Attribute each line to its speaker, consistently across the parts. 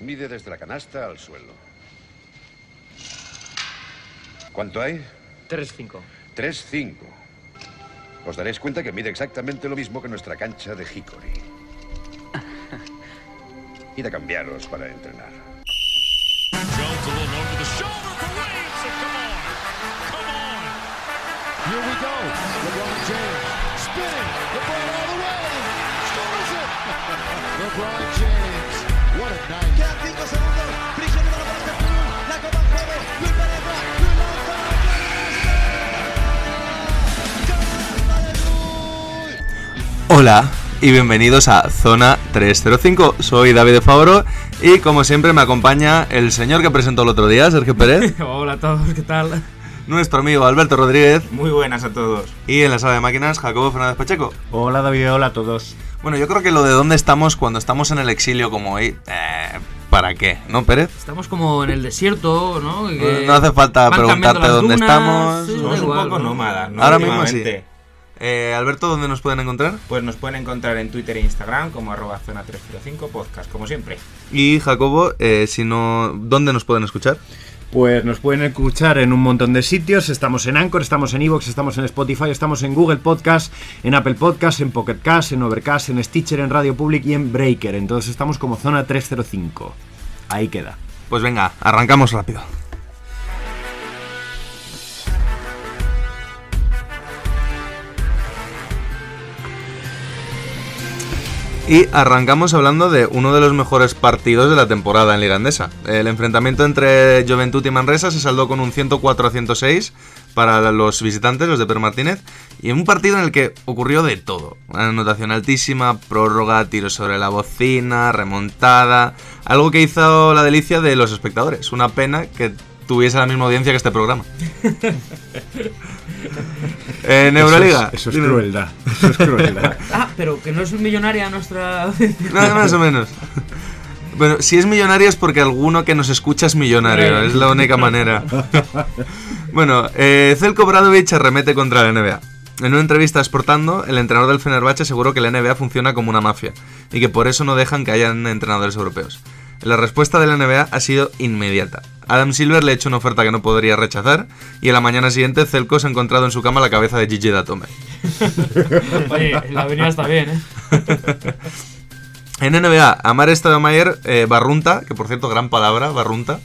Speaker 1: Mide desde la canasta al suelo. ¿Cuánto hay?
Speaker 2: 3-5.
Speaker 1: 3-5. Os daréis cuenta que mide exactamente lo mismo que nuestra cancha de Hickory. Id a cambiaros para entrenar.
Speaker 3: Jones a little over the shoulder for Reeves. So come on. Come on.
Speaker 4: Here we go. LeBron James spinning. LeBron all the way. Scores it. LeBron James.
Speaker 5: Hola y bienvenidos a Zona 305. Soy David de Favoro y como siempre me acompaña el señor que presentó el otro día, Sergio Pérez,
Speaker 2: Hola a todos, ¿qué tal?
Speaker 5: nuestro amigo Alberto Rodríguez
Speaker 6: Muy buenas a todos.
Speaker 5: y en la sala de máquinas Jacobo Fernández Pacheco.
Speaker 7: Hola David, hola a todos.
Speaker 5: Bueno, yo creo que lo de dónde estamos cuando estamos en el exilio como hoy, eh, ¿para qué? ¿No, Pérez?
Speaker 2: Estamos como en el desierto, ¿no? Que
Speaker 5: No hace falta preguntarte dónde
Speaker 2: dunas,
Speaker 5: estamos.
Speaker 2: sí,
Speaker 6: Somos un poco
Speaker 2: ¿no?
Speaker 6: nómadas, ¿no?
Speaker 5: Ahora mismo
Speaker 6: Últimamente.
Speaker 5: Eh, Alberto, ¿dónde nos pueden encontrar?
Speaker 6: Pues nos pueden encontrar en Twitter e Instagram como arroba zona 305 podcast, como siempre.
Speaker 5: Y Jacobo, eh, si no, ¿dónde nos pueden escuchar?
Speaker 7: Pues nos pueden escuchar en un montón de sitios. Estamos en Anchor, estamos en Evox, estamos en Spotify, estamos en Google Podcast, en Apple Podcast, en Pocket Cast, en Overcast, en Stitcher, en Radio Public y en Breaker. Entonces estamos como zona 305. Ahí queda.
Speaker 5: Pues venga, arrancamos rápido. Y arrancamos hablando de uno de los mejores partidos de la temporada en Liga Andesa. El enfrentamiento entre Juventud y Manresa se saldó con un 104 a 106 para los visitantes, los de Per Martínez, y un partido en el que ocurrió de todo. Una anotación altísima, prórroga, tiros sobre la bocina, remontada, algo que hizo la delicia de los espectadores. Una pena que tuviese la misma audiencia que este programa. en Euroliga.
Speaker 7: Eso es, eso es crueldad. Eso es crueldad.
Speaker 2: Ah, pero que no es millonaria nuestra...
Speaker 5: Nada más o menos. Bueno, si es millonario es porque alguno que nos escucha es millonario, es la única manera. Bueno, eh, Zelko Bradovic arremete contra la NBA. En una entrevista a Sportando, el entrenador del Fenerbahce aseguró que la NBA funciona como una mafia y que por eso no dejan que hayan entrenadores europeos. La respuesta de la NBA ha sido inmediata. Adam Silver le ha hecho una oferta que no podría rechazar y en la mañana siguiente Zelko se ha encontrado en su cama la cabeza de Gigi Datome.
Speaker 2: Oye, la avenida está bien, ¿eh?
Speaker 5: En NBA, Amar Stoudemire eh, Barrunta, que por cierto, gran palabra, Barrunta.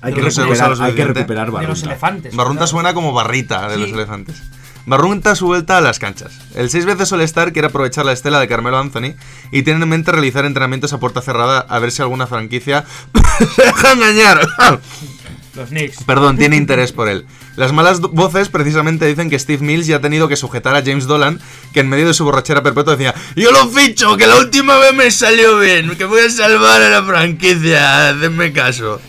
Speaker 7: Hay
Speaker 5: Que
Speaker 7: recuperar, hay que recuperar
Speaker 2: De los
Speaker 7: Barrunta.
Speaker 2: elefantes.
Speaker 5: Barrunta suena como barrita de
Speaker 2: Sí.
Speaker 5: los elefantes. Barrunta su vuelta a las canchas. El seis veces All-Star quiere aprovechar la estela de Carmelo Anthony y tiene en mente realizar entrenamientos a puerta cerrada a ver si alguna franquicia se deja engañar.
Speaker 2: Los Knicks.
Speaker 5: Perdón, tiene interés por él. Las malas voces precisamente dicen que Steve Mills ya ha tenido que sujetar a James Dolan, que en medio de su borrachera perpetua decía: Yo lo ficho, que la última vez me salió bien, que voy a salvar a la franquicia, hacedme caso.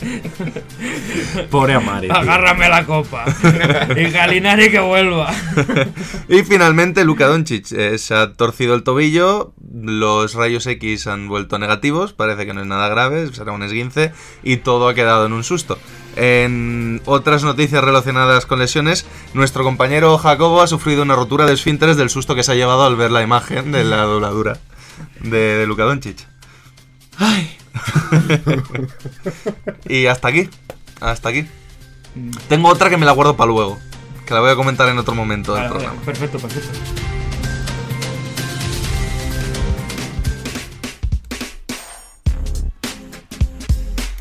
Speaker 7: Pobre Amare. tío.
Speaker 2: Agárrame la copa. y Galinari que vuelva.
Speaker 5: Y finalmente Luka Doncic eh, se ha torcido el tobillo, los rayos X han vuelto negativos, parece que no es nada grave, será un esguince y todo ha quedado en un susto. En otras noticias relacionadas con lesiones, nuestro compañero Jacobo ha sufrido una rotura de esfínteres del susto que se ha llevado al ver la imagen de la dobladura de, de Luka Doncic. Ay. y hasta aquí, hasta aquí. Tengo otra que me la guardo para luego, que la voy a comentar en otro momento del
Speaker 2: Vale,
Speaker 5: programa.
Speaker 2: perfecto, perfecto.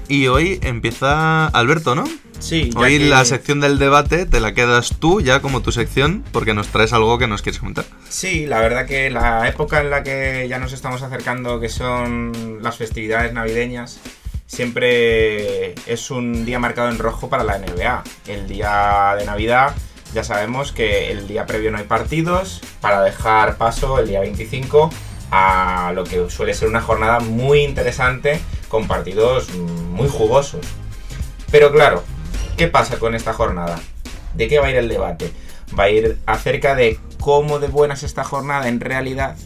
Speaker 5: Y hoy empieza Alberto, ¿no?
Speaker 6: Sí,
Speaker 5: Hoy
Speaker 6: que-
Speaker 5: la sección del debate te la quedas tú ya como tu sección porque nos traes algo que nos quieres comentar.
Speaker 6: Sí, la verdad que la época en la que ya nos estamos acercando, que son las festividades navideñas, siempre es un día marcado en rojo para la NBA. El día de Navidad, ya sabemos que el día previo no hay partidos, para dejar paso el día 25 a lo que suele ser una jornada muy interesante con partidos muy jugosos. Pero claro, ¿qué pasa con esta jornada? ¿De qué va a ir el debate? Va a ir acerca de cómo de buena es esta jornada en realidad.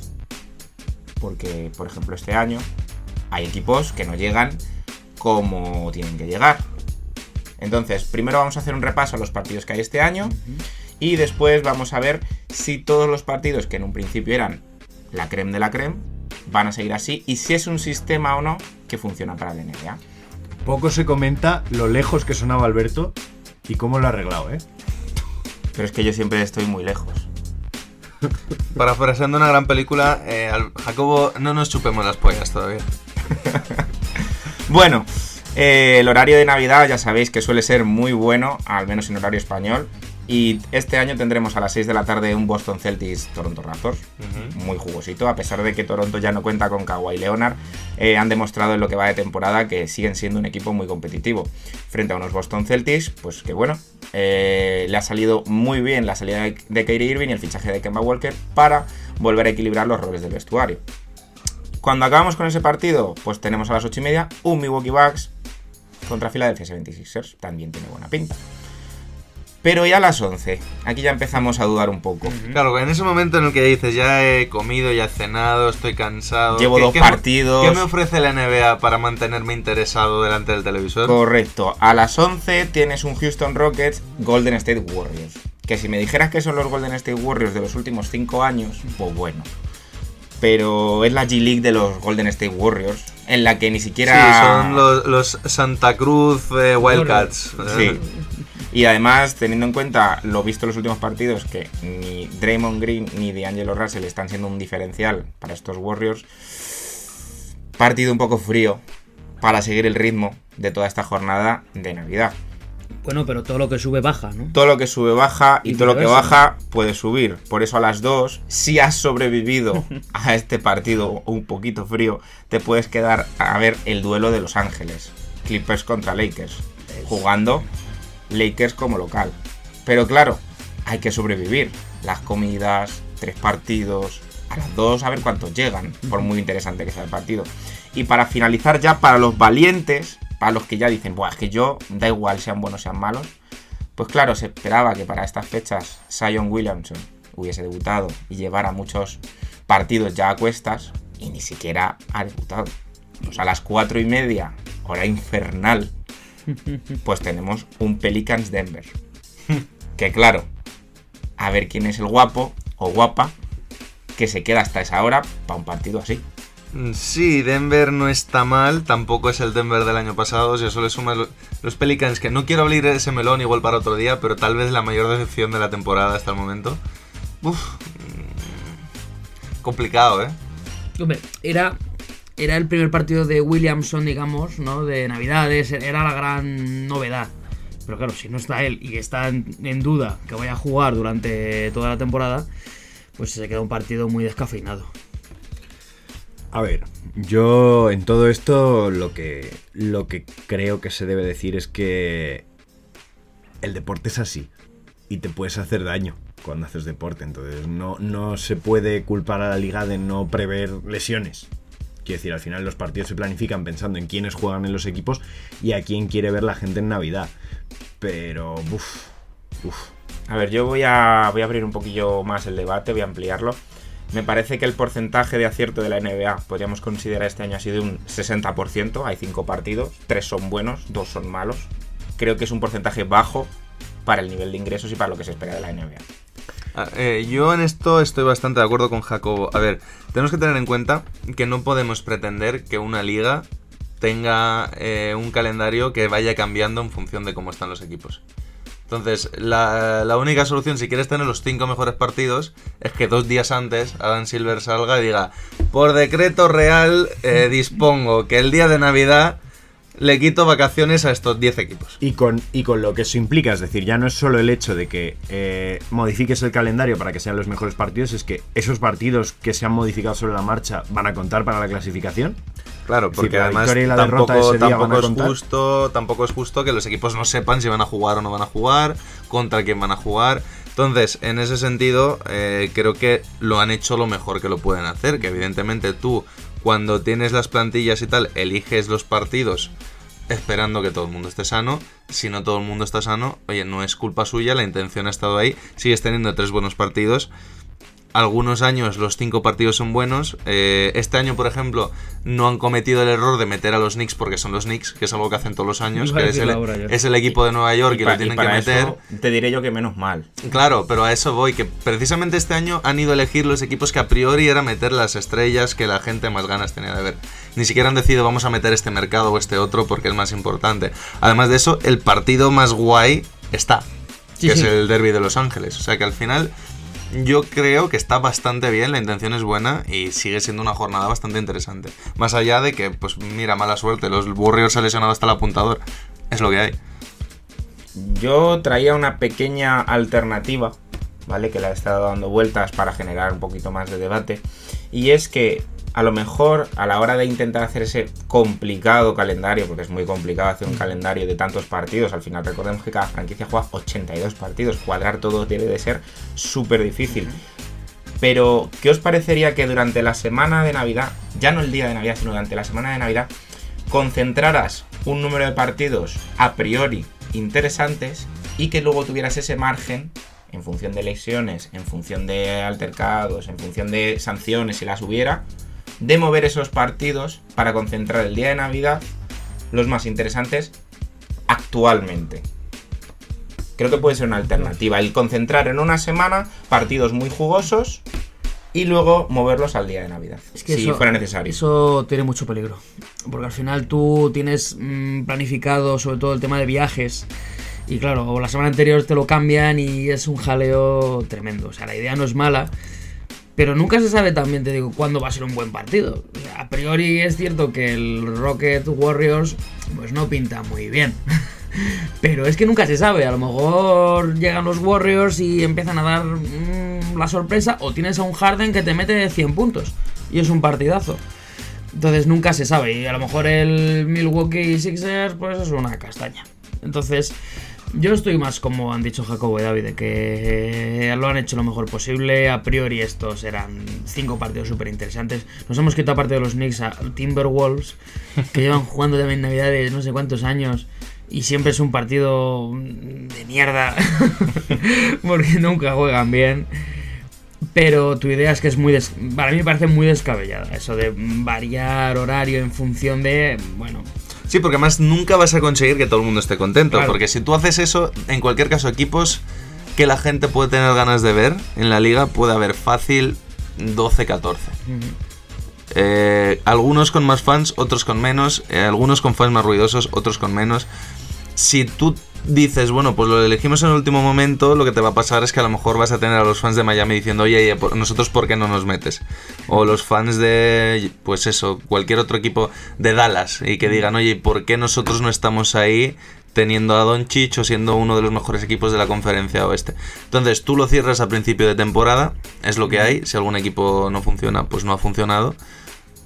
Speaker 6: Porque, por ejemplo, este año hay equipos que no llegan como tienen que llegar. Entonces, primero vamos a hacer un repaso a los partidos que hay este año y después vamos a ver si todos los partidos que en un principio eran la creme de la creme van a seguir así y si es un sistema o no que funcionan para la NBA.
Speaker 7: Poco se comenta lo lejos que sonaba Alberto y cómo lo ha arreglado, ¿eh?
Speaker 6: Pero es que yo siempre estoy muy lejos.
Speaker 5: Parafraseando una gran película, eh, Jacobo, no nos chupemos las pollas todavía.
Speaker 6: Bueno, eh, el horario de Navidad ya sabéis que suele ser muy bueno, al menos en horario español. Y este año tendremos a las 6 de la tarde un Boston Celtics Toronto Raptors. Muy jugosito, a pesar de que Toronto ya no cuenta con Kawhi Leonard, eh, han demostrado en lo que va de temporada que siguen siendo un equipo muy competitivo. Frente a unos Boston Celtics, pues que bueno, eh, le ha salido muy bien la salida de, de Kyrie Irving y el fichaje de Kemba Walker para volver a equilibrar los roles del vestuario. Cuando acabamos con ese partido, pues tenemos a las 8 y media un Milwaukee Bucks contra Philadelphia 76ers. También tiene buena pinta. Pero ya a las 11, aquí ya empezamos a dudar un poco.
Speaker 5: Claro, en ese momento en el que dices, ya he comido, ya he cenado, estoy cansado.
Speaker 6: Llevo
Speaker 5: ¿qué-
Speaker 6: dos
Speaker 5: qué
Speaker 6: partidos.
Speaker 5: ¿Qué me ofrece la NBA para mantenerme interesado delante del televisor?
Speaker 6: Correcto, a las 11 tienes un Houston Rockets Golden State Warriors. Que si me dijeras que son los Golden State Warriors de los últimos 5 años, pues bueno. Pero es la G League de los Golden State Warriors, en la que ni siquiera.
Speaker 5: Sí, son los, los Santa Cruz eh, Wildcats.
Speaker 6: Sí. Y además, teniendo en cuenta lo visto en los últimos partidos, que ni Draymond Green ni D'Angelo Russell están siendo un diferencial para estos Warriors, partido un poco frío para seguir el ritmo de toda esta jornada de Navidad.
Speaker 2: Bueno, pero todo lo que sube baja, ¿no?
Speaker 6: Todo lo que sube baja y,
Speaker 2: Y
Speaker 6: todo lo que baja puede subir. Por eso a las 2, si has sobrevivido a este partido un poquito frío, te puedes quedar a ver el duelo de Los Ángeles. Clippers contra Lakers. Jugando Lakers como local. Pero claro, hay que sobrevivir. Las comidas, tres partidos, a las 2 a ver cuántos llegan, por muy interesante que sea el partido. Y para finalizar ya, para los valientes, para los que ya dicen, Buah, es que yo, da igual sean buenos sean malos, pues claro, se esperaba que para estas fechas Zion Williamson hubiese debutado y llevara muchos partidos ya a cuestas y ni siquiera ha debutado. Pues a las cuatro y media, hora infernal, pues tenemos un Pelicans Denver. Que claro, a ver quién es el guapo o guapa que se queda hasta esa hora para un partido así.
Speaker 5: Mm, Sí, Denver no está mal, tampoco es el Denver del año pasado, si eso le sumas lo- los Pelicans, que no quiero abrir ese melón igual para otro día, pero tal vez la mayor decepción de la temporada hasta el momento. Uf, mm, complicado, ¿eh?
Speaker 2: Hombre, era, era el primer partido de Williamson, digamos, ¿no? De Navidades, era la gran novedad. Pero claro, si no está él y está en, duda que vaya a jugar durante toda la temporada, pues se queda un partido muy descafeinado.
Speaker 7: A ver, yo en todo esto lo que, lo que creo que se debe decir es que el deporte es así y te puedes hacer daño cuando haces deporte. Entonces no, no se puede culpar a la liga de no prever lesiones. Quiero decir, al final los partidos se planifican pensando en quiénes juegan en los equipos y a quién quiere ver la gente en Navidad. Pero, uff, uff.
Speaker 6: A ver, yo voy a, voy a abrir un poquillo más el debate, voy a ampliarlo. Me parece que el porcentaje de acierto de la NBA podríamos considerar este año ha sido un 60%. Hay 5 partidos, 3 son buenos, 2 son malos. Creo que es un porcentaje bajo para el nivel de ingresos y para lo que se espera de la NBA.
Speaker 5: Ah, eh, yo en esto estoy bastante de acuerdo con Jacobo. A ver, tenemos que tener en cuenta que no podemos pretender que una liga tenga eh, un calendario que vaya cambiando en función de cómo están los equipos. Entonces, la, única solución, si quieres tener los cinco mejores partidos, es que dos días antes Adam Silver salga y diga, por decreto real eh, dispongo que el día de Navidad le quito vacaciones a estos 10 equipos.
Speaker 7: Y con, y con lo que eso implica, es decir, ya no es solo el hecho de que eh, modifiques el calendario para que sean los mejores partidos, es que esos partidos que se han modificado sobre la marcha van a contar para la clasificación.
Speaker 5: Claro, porque
Speaker 7: la
Speaker 5: además
Speaker 7: la derrota
Speaker 5: tampoco, tampoco es justo, tampoco es justo que los equipos no sepan si van a jugar o no van a jugar, contra quién van a jugar. Entonces, en ese sentido, eh, creo que lo han hecho lo mejor que lo pueden hacer. Que evidentemente tú, cuando tienes las plantillas y tal, eliges los partidos esperando que todo el mundo esté sano. Si no todo el mundo está sano, oye, no es culpa suya, la intención ha estado ahí. Sigues teniendo tres buenos partidos. Algunos años los cinco partidos son buenos. Eh, este año, por ejemplo, no han cometido el error de meter a los Knicks porque son los Knicks, que es algo que hacen todos los años, que es el, es equipo de Nueva York y, lo tienen que
Speaker 6: para
Speaker 5: meter.
Speaker 6: eso te diré yo que menos mal.
Speaker 5: Claro, pero a eso voy, que precisamente este año han ido a elegir los equipos que a priori era meter las estrellas que la gente más ganas tenía de ver. Ni siquiera han decidido vamos a meter este mercado o este otro porque es más importante. Además de eso, el partido más guay está,
Speaker 2: Sí,
Speaker 5: que
Speaker 2: sí.
Speaker 5: es el derby de Los Ángeles. O sea que al final yo creo que está bastante bien, la intención es buena y sigue siendo una jornada bastante interesante. Más allá de que, pues mira, mala suerte, los Warriors se han lesionado hasta el apuntador. Es lo que hay.
Speaker 6: Yo traía una pequeña alternativa, ¿vale? Que la he estado dando vueltas para generar un poquito más de debate. Y es que a lo mejor a la hora de intentar hacer ese complicado calendario, porque es muy complicado hacer un calendario de tantos partidos, al final recordemos que cada franquicia juega 82 partidos, cuadrar todo debe de ser súper difícil. Pero, ¿qué os parecería que durante la semana de Navidad, ya no el día de Navidad, sino durante la semana de Navidad, concentraras un número de partidos a priori interesantes y que luego tuvieras ese margen en función de lesiones, en función de altercados, en función de sanciones si las hubiera, de mover esos partidos para concentrar el día de Navidad los más interesantes actualmente. Creo que puede ser una alternativa, el concentrar en una semana partidos muy jugosos y luego moverlos al día de Navidad,
Speaker 2: Es que
Speaker 6: si
Speaker 2: eso,
Speaker 6: fuera necesario.
Speaker 2: Eso tiene mucho peligro. Porque al final tú tienes mm, planificado sobre todo el tema de viajes. Y claro, la semana anterior te lo cambian y es un jaleo tremendo. O sea, la idea no es mala. Pero nunca se sabe también, te digo, cuándo va a ser un buen partido. A priori es cierto que el Rocket Warriors pues no pinta muy bien. Pero es que nunca se sabe. A lo mejor llegan los Warriors y empiezan a dar mm, la sorpresa. O tienes a un Harden que te mete 100 puntos. Y es un partidazo. Entonces nunca se sabe. Y a lo mejor el Milwaukee Sixers pues es una castaña. Entonces yo estoy más como han dicho Jacobo y David, de que lo han hecho lo mejor posible. A priori estos eran cinco partidos súper interesantes. Nos hemos quitado aparte de los Knicks a Timberwolves, que llevan jugando también Navidades no sé cuántos años. Y siempre es un partido de mierda, porque nunca juegan bien. Pero tu idea es que es muy... des- Para mí me parece muy descabellada eso de variar horario en función de... Bueno,
Speaker 5: Sí, porque además nunca vas a conseguir que todo el mundo esté contento.
Speaker 2: Claro.
Speaker 5: Porque si tú haces eso, en cualquier caso, equipos que la gente puede tener ganas de ver en la liga, puede haber fácil 12-14. Eh, algunos con más fans, otros con menos. eh, algunos con fans más ruidosos, otros con menos. Si tú dices, bueno, pues lo elegimos en el último momento, lo que te va a pasar es que a lo mejor vas a tener a los fans de Miami diciendo, oye, nosotros por qué no nos metes. O los fans de, pues eso, cualquier otro equipo de Dallas y que digan, oye, ¿por qué nosotros no estamos ahí? teniendo a Doncic o siendo uno de los mejores equipos de la conferencia oeste. Entonces tú lo cierras a principio de temporada, es lo que hay, si algún equipo no funciona, pues no ha funcionado.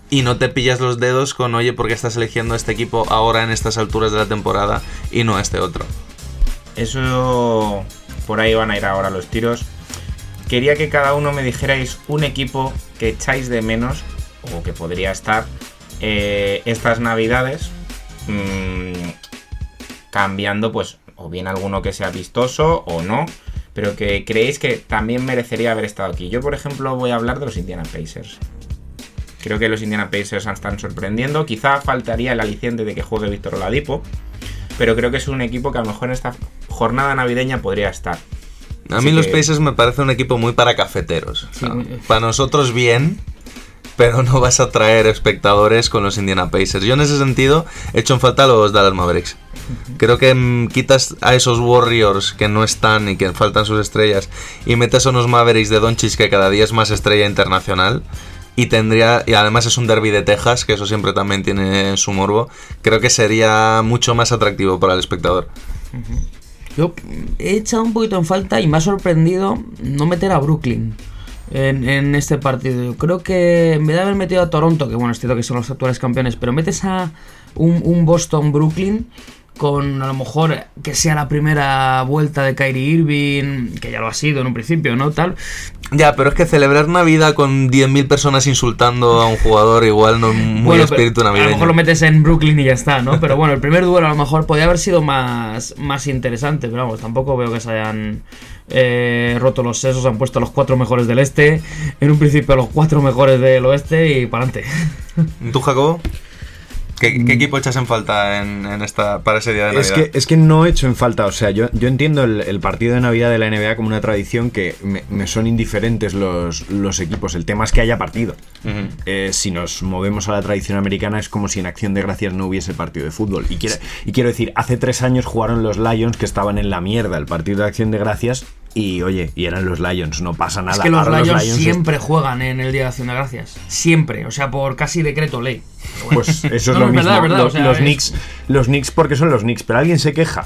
Speaker 5: Y no te pillas los dedos con, oye, ¿por qué estás eligiendo este equipo ahora en estas alturas de la temporada y no este otro?
Speaker 6: Eso por ahí van a ir ahora los tiros. Quería que cada uno me dijerais un equipo que echáis de menos o que podría estar eh, estas navidades mm, cambiando pues o bien alguno que sea vistoso o no, pero que creéis que también merecería haber estado aquí. Yo por ejemplo voy a hablar de los Indiana Pacers. Creo que los Indiana Pacers están sorprendiendo. Quizá faltaría el aliciente de que juegue Víctor Oladipo. Pero creo que es un equipo que a lo mejor en esta jornada navideña podría estar.
Speaker 5: A
Speaker 6: Así
Speaker 5: mí los Pacers me parece un equipo muy para cafeteros. O sea,
Speaker 2: muy-
Speaker 5: para nosotros bien, pero no vas a traer espectadores con los Indiana Pacers. Yo en ese sentido he hecho en falta a los Dallas Mavericks. Creo que mm, quitas a esos Warriors que no están y que faltan sus estrellas y metes a unos Mavericks de Doncic que cada día es más estrella internacional y tendría y además es un derby de Texas que eso siempre también tiene su morbo. Creo que sería mucho más atractivo para el espectador.
Speaker 2: Yo he echado un poquito en falta y me ha sorprendido no meter a Brooklyn en, este partido. Yo creo que en vez de haber metido a Toronto, que bueno, es cierto que son los actuales campeones, pero metes a un, un Boston-Brooklyn con a lo mejor que sea la primera vuelta de Kyrie Irving, que ya lo ha sido en un principio, ¿no? Tal.
Speaker 5: Ya, pero es que celebrar Navidad con 10.000 personas insultando a un jugador igual no es muy
Speaker 2: Bueno,
Speaker 5: espíritu
Speaker 2: A lo
Speaker 5: navideño.
Speaker 2: mejor lo metes en Brooklyn y ya está, ¿no? Pero bueno, el primer duelo a lo mejor podría haber sido más, más interesante, pero vamos, tampoco veo que se hayan eh, roto los sesos, han puesto a los cuatro mejores del este, en un principio a los cuatro mejores del oeste y para adelante.
Speaker 5: ¿Tú, Jacobo? ¿Qué,
Speaker 2: Mm.
Speaker 5: qué equipo echas en falta en, en esta, para ese día de
Speaker 7: Es
Speaker 5: Navidad?
Speaker 7: que, es que no he hecho en falta, o sea, yo, yo entiendo el, el partido de Navidad de la NBA como una tradición que me, me son indiferentes los, los equipos. El tema es que haya partido. Eh, si nos movemos a la tradición americana es como si en Acción de Gracias no hubiese partido de fútbol. Y quiero, y quiero decir, hace tres años jugaron los Lions que estaban en la mierda el partido de Acción de Gracias y oye, y eran los Lions, no pasa nada.
Speaker 2: es que los Lions,
Speaker 7: es-
Speaker 2: siempre juegan en el Día de Acción de Gracias. Siempre, o sea, por casi decreto ley. Bueno.
Speaker 7: Pues eso es
Speaker 2: No,
Speaker 7: lo
Speaker 2: no,
Speaker 7: mismo.
Speaker 2: verdad, verdad,
Speaker 7: los,
Speaker 2: o sea,
Speaker 7: los
Speaker 2: es-
Speaker 7: Knicks, los Knicks porque son los Knicks, pero alguien se queja.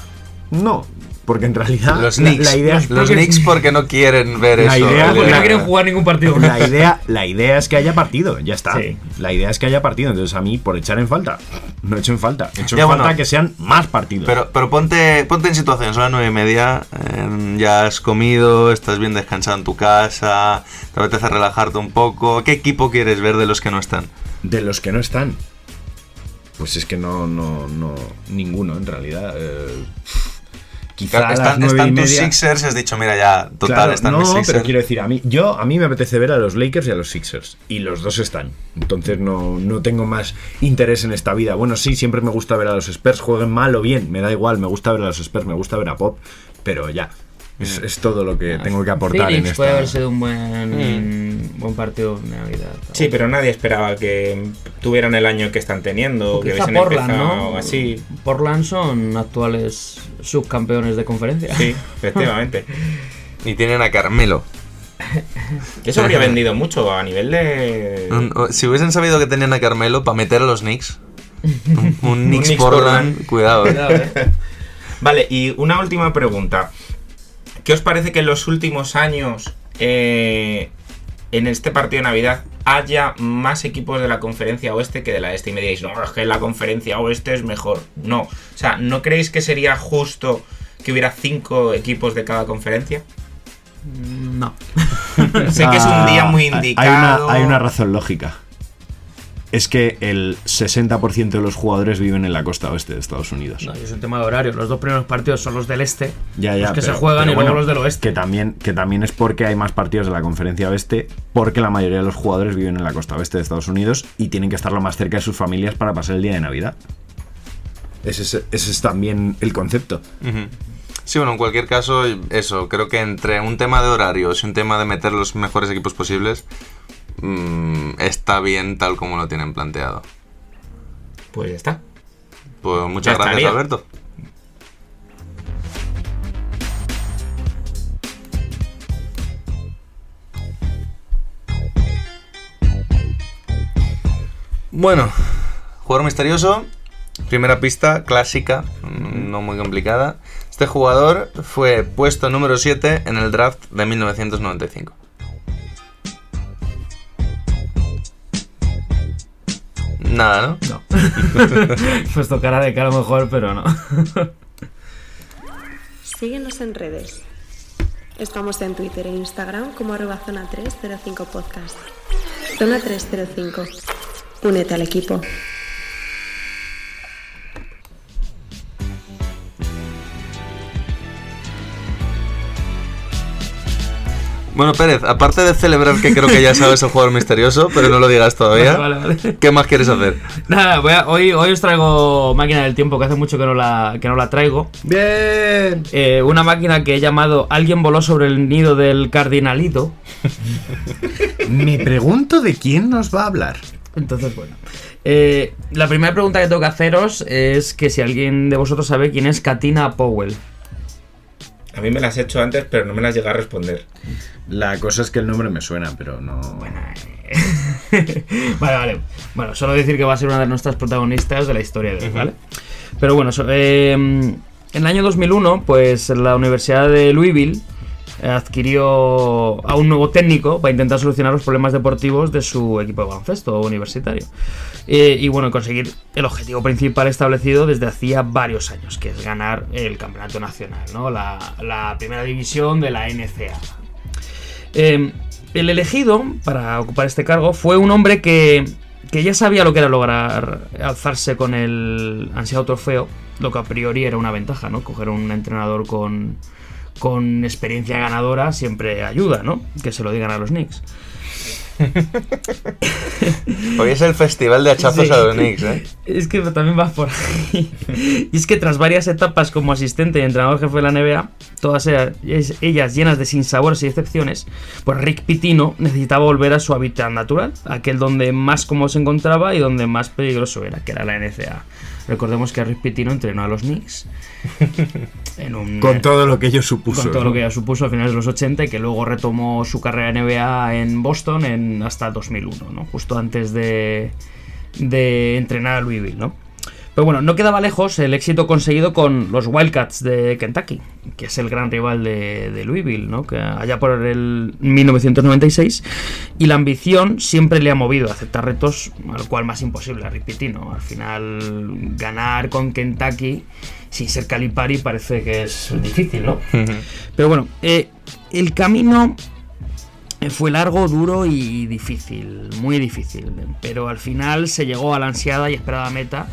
Speaker 7: No, porque en realidad
Speaker 5: Los
Speaker 7: la-
Speaker 5: Knicks.
Speaker 7: la idea
Speaker 5: los
Speaker 2: porque-
Speaker 5: Knicks porque no quieren ver
Speaker 7: La
Speaker 5: eso.
Speaker 7: idea-
Speaker 2: Porque no quieren jugar ningún partido.
Speaker 7: La idea, la idea es que haya partido, ya está.
Speaker 2: Sí.
Speaker 7: La idea es que haya partido. Entonces, a mí, por echar en falta, no he hecho en falta. He hecho
Speaker 5: Ya,
Speaker 7: en falta que sean más partidos.
Speaker 5: Pero, pero ponte, ponte en situación, son las nueve y media, eh, ya has comido, estás bien descansado en tu casa, te apetece relajarte un poco. ¿Qué equipo quieres ver de los que no están?
Speaker 7: de los que no están, pues es que no, no, no, ninguno en realidad. Eh, quizá las
Speaker 5: están están tus Sixers has dicho, mira, ya, total,
Speaker 7: Claro,
Speaker 5: están
Speaker 7: no,
Speaker 5: mis Sixers.
Speaker 7: pero quiero decir, a mí, yo, a mí me apetece ver a los Lakers y a los Sixers. Y los dos están. Entonces no, no tengo más interés en esta vida. Bueno, sí, siempre me gusta ver a los Spurs, jueguen mal o bien, me da igual, me gusta ver a los Spurs, me gusta ver a Pop, pero ya. Es, es todo lo que tengo que aportar en
Speaker 2: Phoenix
Speaker 7: esta.
Speaker 2: puede haber sido un buen, buen partido de Navidad.
Speaker 6: Sí, pero nadie esperaba que tuvieran el año que están teniendo,
Speaker 2: O
Speaker 6: que
Speaker 2: quizá
Speaker 6: hubiesen
Speaker 2: Portland,
Speaker 6: empezado
Speaker 2: ¿no?
Speaker 6: así.
Speaker 2: Portland son actuales subcampeones de conferencia.
Speaker 6: Sí, efectivamente.
Speaker 5: Y tienen a Carmelo.
Speaker 6: Eso habría vendido mucho a nivel de.
Speaker 5: Si hubiesen sabido que tenían a Carmelo para meter a los Knicks. Un, un Knicks
Speaker 6: Knicks
Speaker 5: Portland,
Speaker 6: Portland.
Speaker 5: cuidado. eh.
Speaker 2: Cuidado, eh.
Speaker 6: Vale, y una última pregunta. ¿Qué os parece que en los últimos años, eh, en este partido de Navidad, haya más equipos de la conferencia oeste que de la este? Y me diréis, no, es que la conferencia oeste es mejor. No. O sea, ¿no creéis que sería justo que hubiera cinco equipos de cada conferencia?
Speaker 2: No.
Speaker 6: sé que es un día muy indicado.
Speaker 7: Hay una, hay una razón lógica. Es que el 60% de los jugadores viven en la costa oeste de Estados Unidos.
Speaker 2: No, y es un tema de horario. Los dos primeros partidos son los del este.
Speaker 7: Ya, ya,
Speaker 2: los que
Speaker 7: pero-
Speaker 2: se juegan y luego
Speaker 7: bueno,
Speaker 2: los del oeste.
Speaker 7: Que también, que también es porque hay más partidos de la conferencia oeste, porque la mayoría de los jugadores viven en la costa oeste de Estados Unidos y tienen que estar lo más cerca de sus familias para pasar el día de Navidad. Ese es, ese es también el concepto.
Speaker 5: Sí, bueno, en cualquier caso, eso, creo que entre un tema de horarios y un tema de meter los mejores equipos posibles, mm, está bien tal como lo tienen planteado.
Speaker 6: Pues ya está.
Speaker 5: Pues muchas
Speaker 6: Ya
Speaker 5: gracias,
Speaker 6: estaría.
Speaker 5: Alberto. Bueno, jugador misterioso. Primera pista, clásica, no muy complicada. Este jugador fue puesto número 7 en el draft de 1995. Nada, ¿no?
Speaker 2: No. pues tocará de cara mejor, pero no.
Speaker 8: Síguenos en redes. Estamos en Twitter e Instagram como arroba zona 305 podcast. Zona 305. Únete al equipo.
Speaker 5: Bueno, Pérez, aparte de celebrar que creo que ya sabes el jugador misterioso, pero no lo digas todavía,
Speaker 2: Vale, vale, vale.
Speaker 5: ¿qué más quieres hacer?
Speaker 2: Nada, voy a- hoy, hoy os traigo máquina del tiempo, que hace mucho que no la, que no la traigo.
Speaker 7: Bien.
Speaker 2: Eh, una máquina que he llamado Alguien voló sobre el nido del cardinalito.
Speaker 7: Me pregunto de quién nos va a hablar.
Speaker 2: Entonces, bueno. Eh, la primera pregunta que tengo que haceros es que si alguien de vosotros sabe quién es Katina Powell.
Speaker 6: A mí me las he hecho antes, pero no me las llega a responder.
Speaker 7: La cosa es que el nombre me suena, pero no.
Speaker 2: vale, vale. Bueno, solo decir que va a ser una de nuestras protagonistas de la historia de hoy, ¿vale? Pero bueno, so- eh, en el año 2001, pues la Universidad de Louisville adquirió a un nuevo técnico para intentar solucionar los problemas deportivos de su equipo de baloncesto universitario. Eh, y bueno, conseguir el objetivo principal establecido desde hacía varios años, que es ganar el campeonato nacional, ¿no? la, primera división de la NCA. Eh, el elegido para ocupar este cargo fue un hombre que, que ya sabía lo que era lograr alzarse con el ansiado trofeo, lo que a priori era una ventaja, ¿no? Coger un entrenador con, con experiencia ganadora siempre ayuda, ¿no? Que se lo digan a los Knicks.
Speaker 5: Hoy es el festival de hachazos
Speaker 2: Sí.
Speaker 5: a los Knicks, ¿eh?
Speaker 2: Es que también va por ahí. Y es que tras varias etapas como asistente y entrenador jefe de la NBA, todas ellas, ellas llenas de sinsabores y excepciones, pues Rick Pitino necesitaba volver a su hábitat natural, aquel donde más cómodo se encontraba y donde más peligroso era, que era la NCA. Recordemos que Rick Pitino entrenó a los Knicks. En un,
Speaker 7: Con todo lo que ello supuso.
Speaker 2: con todo
Speaker 7: ¿no?
Speaker 2: lo que ya supuso a finales de los 80 y que luego retomó su carrera en NBA en Boston en hasta 2001, ¿no? Justo antes de, de entrenar a Louisville, ¿no? Pero bueno, no quedaba lejos el éxito conseguido con los Wildcats de Kentucky, que es el gran rival de, de Louisville, ¿no? Que allá por el 1996. Y la ambición siempre le ha movido a aceptar retos, al cual más imposible a Rick Pitino. Al final, ganar con Kentucky sin ser Calipari parece que es difícil, ¿no? Pero bueno, eh, el camino fue largo, duro y difícil, muy difícil. Pero al final se llegó a la ansiada y esperada meta.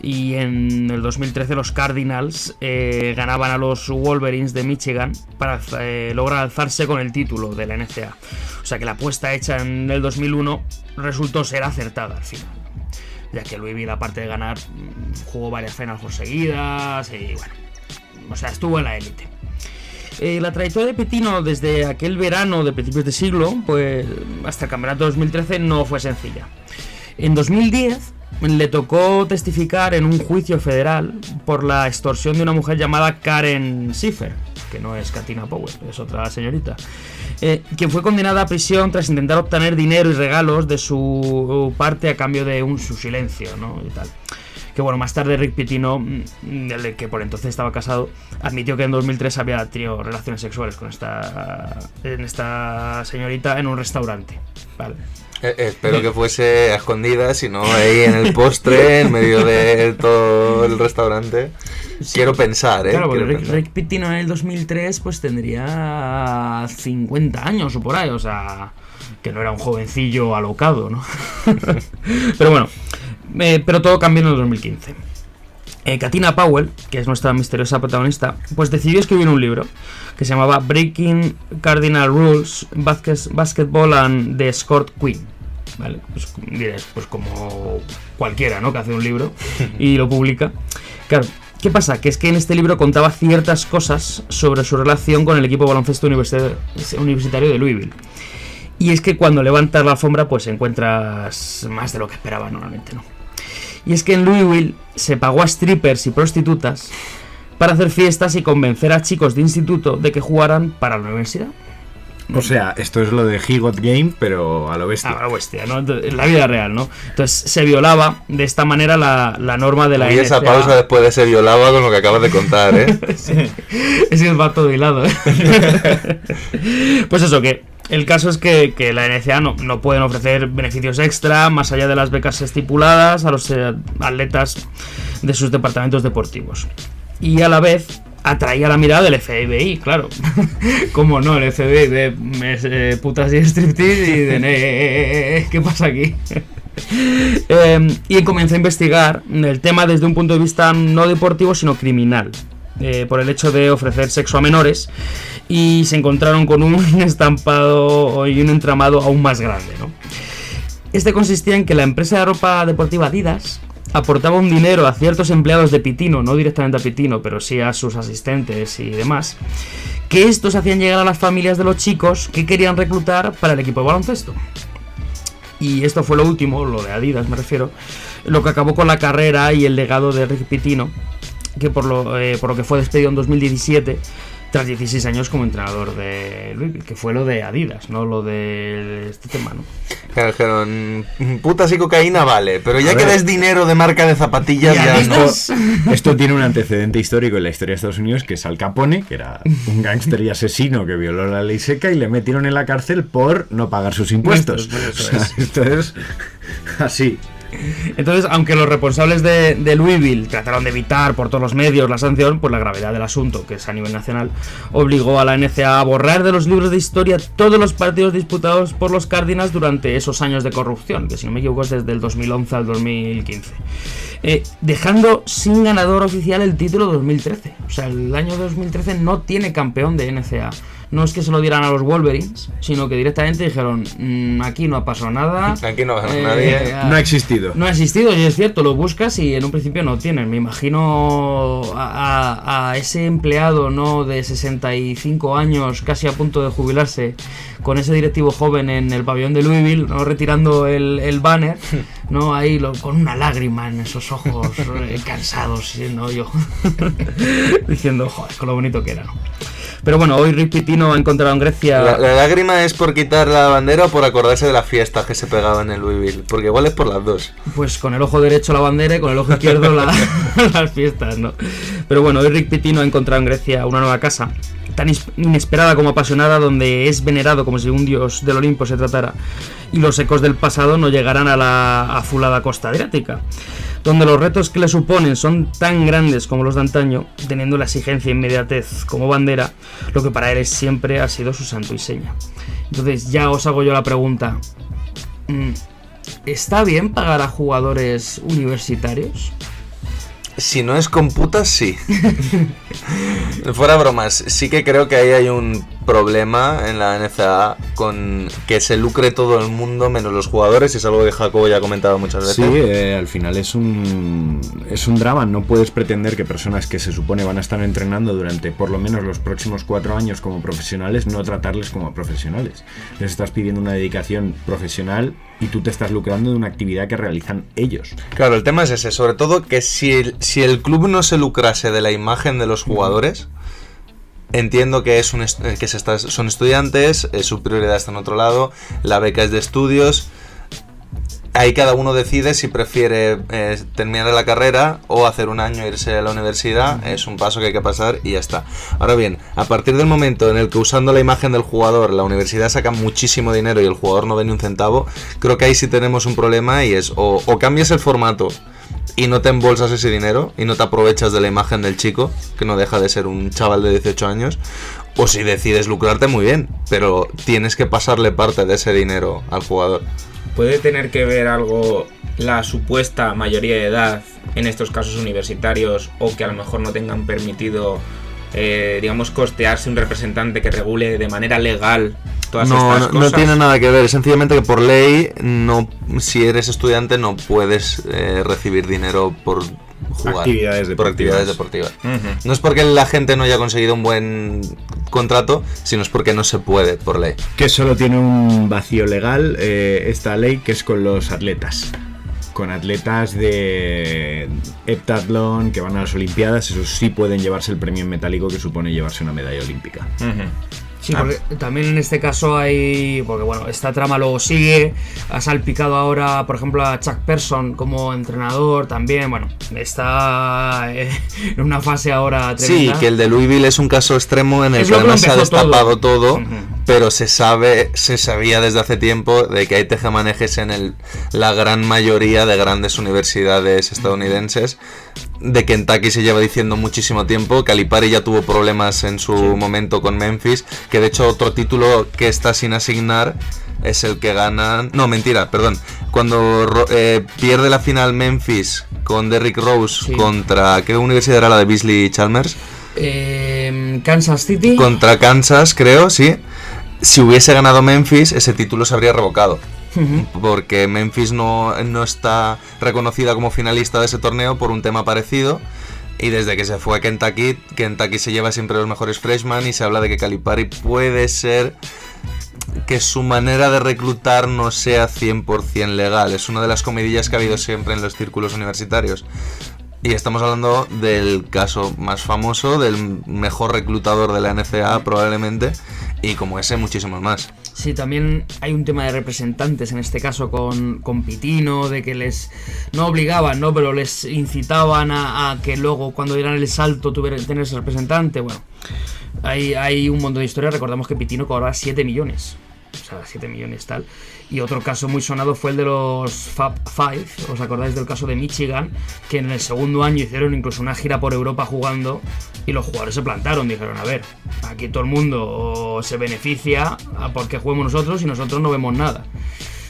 Speaker 2: Y en el 2013 los Cardinals eh, ganaban a los Wolverines de Michigan para eh, lograr alzarse con el título de la NCA. O sea que la apuesta hecha en el 2001 resultó ser acertada al final. Ya que Louisville, aparte de ganar, jugó varias Final Four seguidas y bueno, o sea, estuvo en la élite. Eh, la trayectoria de Petino desde aquel verano de principios de siglo, pues hasta el campeonato 2013 no fue sencilla. En 2010 le tocó testificar en un juicio federal por la extorsión de una mujer llamada Karen Schiffer, que no es Katina Powell, es otra señorita, eh, quien fue condenada a prisión tras intentar obtener dinero y regalos de su parte a cambio de un, su silencio, ¿no? Y tal. Que bueno, más tarde Rick Pitino, mm, que por entonces estaba casado, admitió que en 2003 había tenido relaciones sexuales con esta, esta señorita en un restaurante. Vale.
Speaker 5: Eh, eh, espero que fuese a escondidas y no ahí en el postre, en medio de todo el restaurante. Quiero pensar, ¿eh?
Speaker 2: Claro, porque Rick. Rick Pitino en el 2003 pues tendría 50 años o por ahí, o sea, que no era un jovencillo alocado, ¿no? pero bueno, eh, pero todo cambió en el 2015. Eh, Katina Powell, que es nuestra misteriosa protagonista, pues decidió escribir un libro que se llamaba Breaking Cardinal Rules, Basket- Basketball and the Escort Queen. ¿Vale? Pues pues como cualquiera, ¿no? Que hace un libro y lo publica. Claro, ¿qué pasa? Que es que en este libro contaba ciertas cosas sobre su relación con el equipo baloncesto universi- universitario de Louisville. Y es que cuando levantas la alfombra, pues encuentras más de lo que esperaba normalmente, ¿no? Y es que en Louisville se pagó a strippers y prostitutas para hacer fiestas y convencer a chicos de instituto de que jugaran para la universidad.
Speaker 7: O sea, esto es lo de He Got Game, pero a lo bestia.
Speaker 2: A la bestia, ¿no? Entonces, En la vida real, ¿no? Entonces se violaba de esta manera la, la norma de la
Speaker 5: Y esa pausa después de se violaba con lo que acabas de contar, ¿eh?
Speaker 2: Es que va todo hilado, ¿eh? pues eso, que el caso es que, la NCA no, no pueden ofrecer beneficios extra más allá de las becas estipuladas a los eh, atletas de sus departamentos deportivos. Y a la vez atraía la mirada del FBI, claro. ¿Cómo no? El FBI de eh, putas y striptease y de... "Eh, ¿Qué pasa aquí? Eh, y comenzó a investigar el tema desde un punto de vista no deportivo, sino criminal. Eh, por el hecho de ofrecer sexo a menores. Y se encontraron con un estampado y un entramado aún más grande. ¿no? Este consistía en que la empresa de ropa deportiva Adidas aportaba un dinero a ciertos empleados de Pitino, no directamente a Pitino, pero sí a sus asistentes y demás, que estos hacían llegar a las familias de los chicos que querían reclutar para el equipo de baloncesto. Y esto fue lo último, lo de Adidas me refiero, lo que acabó con la carrera y el legado de Rick Pitino, que por lo, eh, por lo que fue despedido en 2017, tras 16 años como entrenador de Louisville, que fue lo de Adidas, no lo de este tema, ¿no?
Speaker 5: Claro, dijeron, putas y cocaína vale, pero ya
Speaker 7: A
Speaker 5: que des dinero de marca de zapatillas ya no.
Speaker 7: Esto tiene un antecedente histórico en la historia de Estados Unidos, que es Al Capone, que era un gángster y asesino que violó la ley seca y le metieron en la cárcel por no pagar sus impuestos.
Speaker 2: Pues eso
Speaker 7: O sea, esto es así.
Speaker 2: Entonces, aunque los responsables de, Louisville trataron de evitar por todos los medios la sanción, pues la gravedad del asunto, que es a nivel nacional, obligó a la NCAA a borrar de los libros de historia todos los partidos disputados por los Cardinals durante esos años de corrupción, que si no me equivoco es desde el 2011 al 2015. Eh, dejando sin ganador oficial el título 2013. O sea, el año 2013 no tiene campeón de NCAA. No es que se lo dieran a los Wolverines, sino que directamente dijeron, "Mm, aquí no ha pasado nada.
Speaker 5: Aquí no gana
Speaker 2: Eh,
Speaker 5: nadie.
Speaker 2: a-
Speaker 7: No ha existido.
Speaker 2: no ha existido, y es cierto, lo buscas y en un principio no tienen. Me imagino a, a- a ese empleado no de 65 años, casi a punto de jubilarse, con ese directivo joven en el pabellón de Louisville, ¿no? retirando el, el banner, ¿no? Ahí lo- con una lágrima en esos ojos eh, cansados, siendo yo, diciendo, joder, con lo bonito que era, ¿no? Pero bueno, hoy Rick Pitino ha encontrado en Grecia...
Speaker 5: La, la lágrima es por quitar la bandera o por acordarse de la fiesta que se pegaba en el Louisville. Porque igual es por las dos.
Speaker 2: Pues con el ojo derecho la bandera y con el ojo izquierdo la- las fiestas, ¿no? Pero bueno, hoy Rick Pitino ha encontrado en Grecia una nueva casa, tan inesperada como apasionada, donde es venerado como si un dios del Olimpo se tratara, y los ecos del pasado no llegarán a la afulada costa adriática, donde los retos que le suponen son tan grandes como los de antaño, teniendo la exigencia e inmediatez como bandera, lo que para él siempre ha sido su santo y seña. Entonces ya os hago yo la pregunta. mm, ¿Está bien pagar a jugadores universitarios?
Speaker 5: Si no es con putas, sí. Fuera bromas, sí que creo que ahí hay un problema en la NCAA con que se lucre todo el mundo menos los jugadores, y es algo que Jacobo ya ha comentado muchas veces.
Speaker 7: Sí, eh, al final es un, es un drama. No puedes pretender que personas que se supone van a estar entrenando durante por lo menos los próximos cuatro años como profesionales, no tratarles como profesionales. Les estás pidiendo una dedicación profesional y tú te estás lucrando de una actividad que realizan ellos.
Speaker 5: Claro, el tema es ese, sobre todo que si el, si el club no se lucrase de la imagen de los jugadores, entiendo que es un est- eh, que se está- son estudiantes, eh, su prioridad está en otro lado, la beca es de estudios. Ahí cada uno decide si prefiere eh, terminar la carrera o hacer un año e irse a la universidad. Es un paso que hay que pasar y ya está. Ahora bien, a partir del momento en el que usando la imagen del jugador la universidad saca muchísimo dinero y el jugador no ve ni un centavo, creo que ahí sí tenemos un problema y es o, o cambias el formato y no te embolsas ese dinero y no te aprovechas de la imagen del chico, que no deja de ser un chaval de 18 años, o si decides lucrarte muy bien, pero tienes que pasarle parte de ese dinero al jugador.
Speaker 6: ¿Puede tener que ver algo la supuesta mayoría de edad en estos casos universitarios o que a lo mejor no tengan permitido, eh, digamos, costearse un representante que regule de manera legal todas
Speaker 5: No,
Speaker 6: estas
Speaker 5: no, no tiene nada que ver, es sencillamente que por ley, no, si eres estudiante, no puedes eh, recibir dinero por jugar.
Speaker 7: Actividades
Speaker 5: por actividades
Speaker 7: deportivas.
Speaker 5: No es porque la gente no haya conseguido un buen contrato, sino es porque no se puede por ley.
Speaker 7: Que solo tiene un vacío legal eh, esta ley, que es con los atletas. Con atletas de heptatlón que van a las Olimpiadas, esos sí pueden llevarse el premio en metálico que supone llevarse una medalla olímpica.
Speaker 2: Sí, porque también en este caso hay. Porque bueno, esta trama luego sigue. Ha salpicado ahora, por ejemplo, a Chuck Person como entrenador también. Bueno, está eh, en una fase ahora
Speaker 5: Sí,
Speaker 2: tremenda.
Speaker 5: que el de Louisville es un caso extremo en el
Speaker 2: Es
Speaker 5: que además se ha
Speaker 2: todo.
Speaker 5: destapado todo, pero se sabe, se sabía desde hace tiempo de que hay tejemanejes en el, la gran mayoría de grandes universidades estadounidenses. De Kentucky se lleva diciendo muchísimo tiempo. Calipari ya tuvo problemas en su momento con Memphis. Que de hecho otro título que está sin asignar es el que ganan. No, mentira, perdón. Cuando eh, pierde la final Memphis con Derrick Rose
Speaker 2: Sí.
Speaker 5: contra. ¿Qué universidad era la de Beasley Chalmers?
Speaker 2: Eh, Kansas City.
Speaker 5: Contra Kansas, creo, sí. Si hubiese ganado Memphis, ese título se habría revocado. Porque Memphis no, no está reconocida como finalista de ese torneo por un tema parecido. Y desde que se fue a Kentucky, Kentucky se lleva siempre los mejores freshmen y se habla de que Calipari puede ser que su manera de reclutar no sea 100% legal. Es una de las comidillas que ha habido siempre en los círculos universitarios. Y estamos hablando del caso más famoso, del mejor reclutador de la NCAA probablemente, y como ese muchísimos más.
Speaker 2: Sí, también hay un tema de representantes, en este caso con, con Pitino, de que les no obligaban, ¿no? Pero les incitaban a, que luego cuando dieran el salto tuvieran tener ese representante. Bueno, hay, hay un montón de historias. Recordamos que Pitino cobraba 7 millones. O sea, 7 millones tal. Y otro caso muy sonado fue el de los Fab Five. ¿Os acordáis del caso de Michigan? Que en el segundo año hicieron incluso una gira por Europa jugando y los jugadores se plantaron. Dijeron, a ver, aquí todo el mundo se beneficia porque juguemos nosotros y nosotros no vemos nada.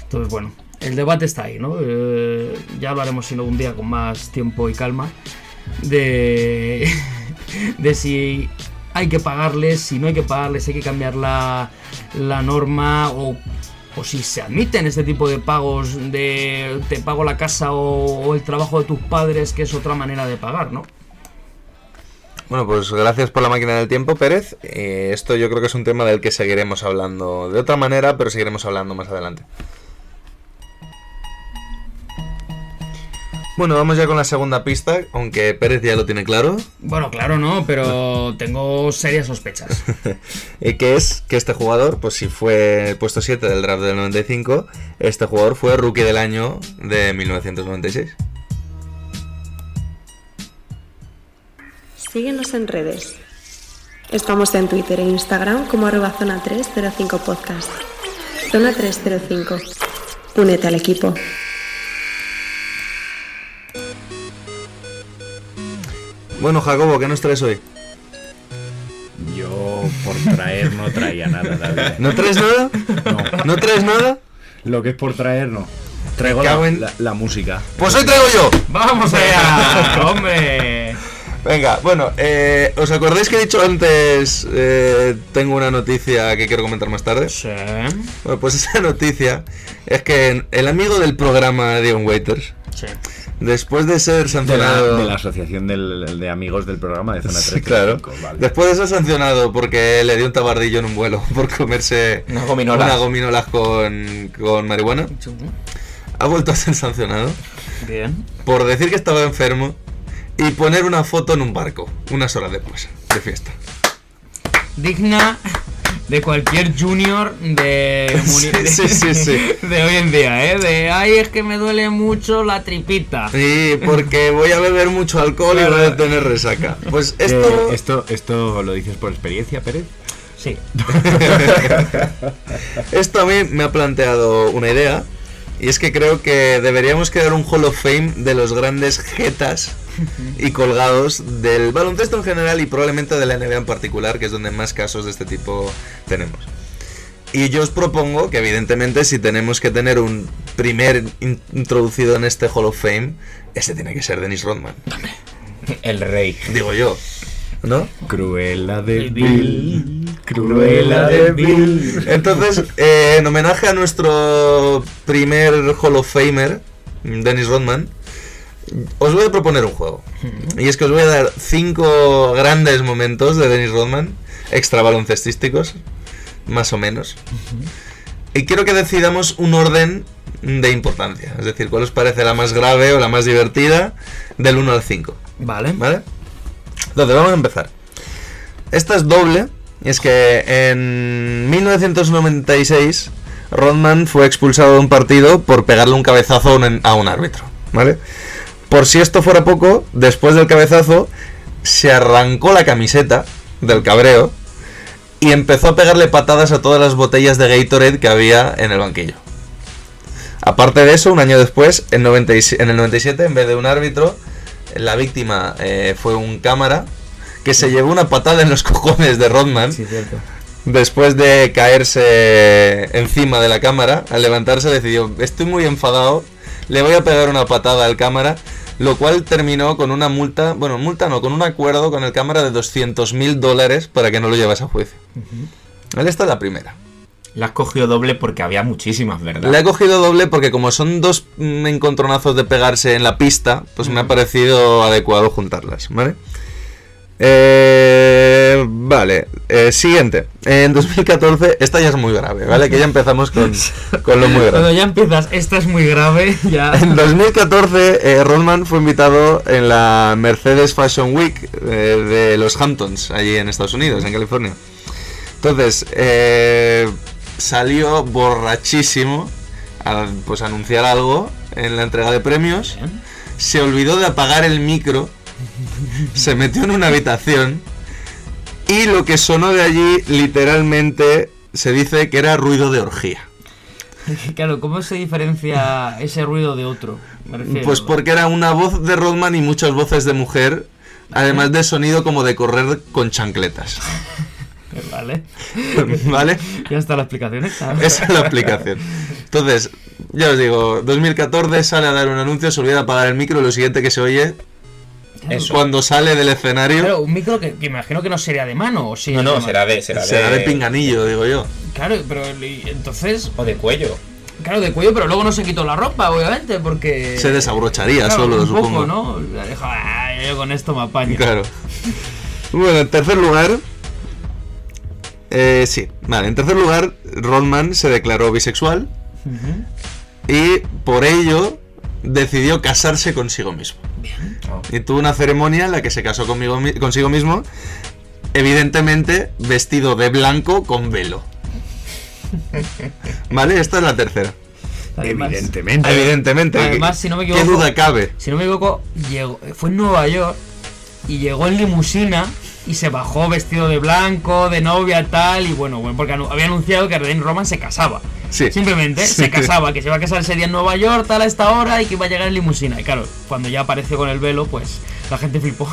Speaker 2: Entonces, bueno, el debate está ahí, ¿no? Eh, ya hablaremos sino un día con más tiempo y calma de, de si hay que pagarles, si no hay que pagarles, hay que cambiar la, la norma o, o si se admiten este tipo de pagos de te pago la casa o, el trabajo de tus padres, que es otra manera de pagar, ¿no?
Speaker 5: Bueno, pues gracias por la máquina del tiempo, Pérez. Eh, esto yo creo que es un tema del que seguiremos hablando de otra manera, pero seguiremos hablando más adelante. Bueno, vamos ya con la segunda pista, aunque Pérez ya lo tiene claro.
Speaker 2: Bueno, claro, no, pero tengo serias sospechas.
Speaker 5: y que es que este jugador, pues si fue el puesto 7 del draft del 95, este jugador fue rookie del año de 1996.
Speaker 8: Síguenos en redes. Estamos en Twitter e Instagram como arroba zona 305 podcast. Zona 305. Únete al equipo.
Speaker 5: Bueno, Jacobo, ¿qué nos traes hoy?
Speaker 7: Yo por traer no traía nada, David.
Speaker 5: ¿No traes nada?
Speaker 7: No.
Speaker 5: ¿No traes nada?
Speaker 7: Lo que es por traer no. Traigo
Speaker 5: Me
Speaker 7: la,
Speaker 5: cago en-
Speaker 7: la- la música.
Speaker 5: Pues hoy traigo yo.
Speaker 2: ¡Vamos allá! ¡Hombre!
Speaker 5: Venga, bueno, eh, ¿os acordáis que he dicho antes eh, tengo una noticia que quiero comentar más tarde?
Speaker 2: Sí.
Speaker 5: Bueno, pues esa noticia es que el amigo del programa Dion Waiters,
Speaker 2: Sí.
Speaker 5: Después de ser
Speaker 7: De la,
Speaker 5: sancionado...
Speaker 7: de la asociación del- de amigos del programa de Zona 3.
Speaker 5: Sí, claro.
Speaker 7: Vale.
Speaker 5: Después de ser sancionado porque le dio un tabardillo en un vuelo por comerse
Speaker 6: Unas gominolas.
Speaker 5: unas gominolas con, con marihuana, ha vuelto a ser sancionado
Speaker 2: Bien.
Speaker 5: por decir que estaba enfermo y poner una foto en un barco, unas horas después, de fiesta.
Speaker 2: Digna de cualquier junior de,
Speaker 5: Sí, sí, sí, sí.
Speaker 2: de hoy en día, ¿eh? De, ay, es que me duele mucho la tripita.
Speaker 5: Sí, porque voy a beber mucho alcohol y voy a tener resaca. Pues
Speaker 7: Eh,
Speaker 5: esto...
Speaker 7: esto, esto lo dices por experiencia, Pérez.
Speaker 2: Sí.
Speaker 5: Esto a mí me ha planteado una idea. Y es que creo que deberíamos crear un Hall of Fame de los grandes jetas y colgados del baloncesto en general y probablemente de la NBA en particular, que es donde más casos de este tipo tenemos. Y yo os propongo que evidentemente si tenemos que tener un primer in- introducido en este Hall of Fame, ese tiene que ser Dennis Rodman.
Speaker 6: El rey.
Speaker 5: Digo yo. ¿No?
Speaker 7: Cruela de
Speaker 2: Bill.
Speaker 7: Bill. Cruela de Bill.
Speaker 5: Entonces, eh, en homenaje a nuestro primer Hall of Famer, Dennis Rodman, os voy a proponer un juego. Y es que os voy a dar cinco grandes momentos de Dennis Rodman, extra baloncestísticos, más o menos. Y quiero que decidamos un orden de importancia. Es decir, cuál os parece la más grave o la más divertida del 1 al 5.
Speaker 2: Vale.
Speaker 5: ¿Vale? Entonces, vamos a empezar. Esta es doble. Es que en 1996 Rodman fue expulsado de un partido por pegarle un cabezazo a un, árbitro. ¿Vale? Por si esto fuera poco, después del cabezazo se arrancó la camiseta del cabreo y empezó a pegarle patadas a todas las botellas de Gatorade que había en el banquillo. Aparte de eso, un año después, en, 97 en el 97, en vez de un árbitro, la víctima eh, fue un cámara que se llevó una patada en los cojones de Rodman
Speaker 2: Sí, cierto.
Speaker 5: después de caerse encima de la cámara. Al levantarse decidió, estoy muy enfadado, le voy a pegar una patada al cámara, lo cual terminó con una multa, bueno, multa no, con un acuerdo con el cámara de 200 mil dólares para que no lo llevase a juicio. Vale, Esta es la primera.
Speaker 6: La has cogido doble porque había muchísimas, ¿verdad?
Speaker 5: La he cogido doble porque como son dos encontronazos de pegarse en la pista, pues me ha parecido adecuado juntarlas, ¿vale? Eh, vale, eh, siguiente. En 2014, esta ya es muy grave, ¿vale? Que ya empezamos con, con lo muy grave.
Speaker 2: Cuando ya empiezas, esta es muy grave, ya.
Speaker 5: En 2014, eh, Rodman fue invitado en la Mercedes Fashion Week eh, de los Hamptons, allí en Estados Unidos, en California. Entonces, eh, salió borrachísimo a pues, anunciar algo en la entrega de premios. Se olvidó de apagar el micro, se metió en una habitación y lo que sonó de allí literalmente se dice que era ruido de orgía.
Speaker 2: Claro, ¿cómo se diferencia ese ruido de otro? Me refiero.
Speaker 5: Pues porque era una voz de Rodman y muchas voces de mujer, además de sonido como de correr con chancletas.
Speaker 2: Vale.
Speaker 5: ¿Vale?
Speaker 2: Ya está la explicación.
Speaker 5: Esa es la aplicación. Entonces, ya os digo, 2014 sale a dar un anuncio, se olvida apagar el micro y lo siguiente que se oye
Speaker 6: Eso.
Speaker 5: cuando sale del escenario
Speaker 2: Claro, un micro que, que imagino que no sería de mano, o sí.
Speaker 6: No, no,
Speaker 2: de
Speaker 6: será de, será
Speaker 5: será de pinganillo, digo yo.
Speaker 2: Claro, pero entonces.
Speaker 6: O de cuello.
Speaker 2: Claro, de cuello, pero luego no se quitó la ropa, obviamente, porque.
Speaker 5: Se desabrocharía
Speaker 2: Claro,
Speaker 5: solo,
Speaker 2: un
Speaker 5: supongo.
Speaker 2: Poco, ¿no? La deja, "Ah, yo con esto me apaño.
Speaker 5: Claro. Bueno, en tercer lugar. Eh, sí, vale. En tercer lugar, Rodman se declaró bisexual y por ello decidió casarse consigo mismo. Y tuvo una ceremonia en la que se casó conmigo, mi- consigo mismo, evidentemente vestido de blanco con velo. ¿Vale? Esta es la tercera.
Speaker 2: Además-
Speaker 7: Evidentemente.
Speaker 5: Evidentemente.
Speaker 2: Además,
Speaker 5: ¿qué-
Speaker 2: si no me
Speaker 5: ¿Qué
Speaker 2: equivoco-
Speaker 5: duda cabe?
Speaker 2: Si no me equivoco, llegó, fue en Nueva York y llegó en limusina y se bajó vestido de blanco, de novia, tal, y bueno, bueno porque había anunciado que René Roman se casaba.
Speaker 5: Sí.
Speaker 2: Simplemente
Speaker 5: Sí.
Speaker 2: se casaba, que se iba a casar ese día en Nueva York, tal, a esta hora, y que iba a llegar en limusina. Y claro, cuando ya apareció con el velo, pues la gente flipó.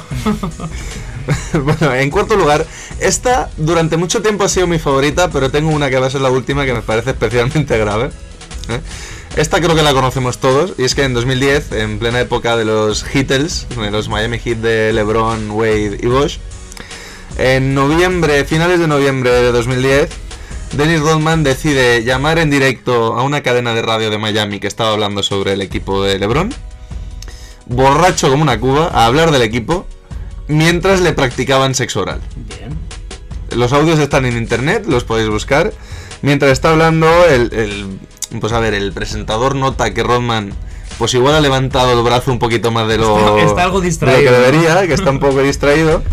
Speaker 5: bueno, en cuarto lugar, esta durante mucho tiempo ha sido mi favorita, pero tengo una que va a ser la última que me parece especialmente grave. ¿eh? Esta creo que la conocemos todos, y es que en 2010, en plena época de los Heatles, de los Miami Heat de LeBron, Wade y Bosch, en noviembre, finales de noviembre de 2010, Dennis Rodman decide llamar en directo a una cadena de radio de Miami que estaba hablando sobre el equipo de LeBron, borracho como una cuba, a hablar del equipo, mientras le practicaban sexo oral.
Speaker 2: Bien.
Speaker 5: Los audios están en internet, los podéis buscar. Mientras está hablando, el, el- pues a ver, el presentador nota que Rodman, pues igual ha levantado el brazo un poquito más de lo,
Speaker 2: Está- está algo
Speaker 5: de lo
Speaker 2: distraído,
Speaker 5: que
Speaker 2: ¿no?
Speaker 5: debería, que está un poco distraído.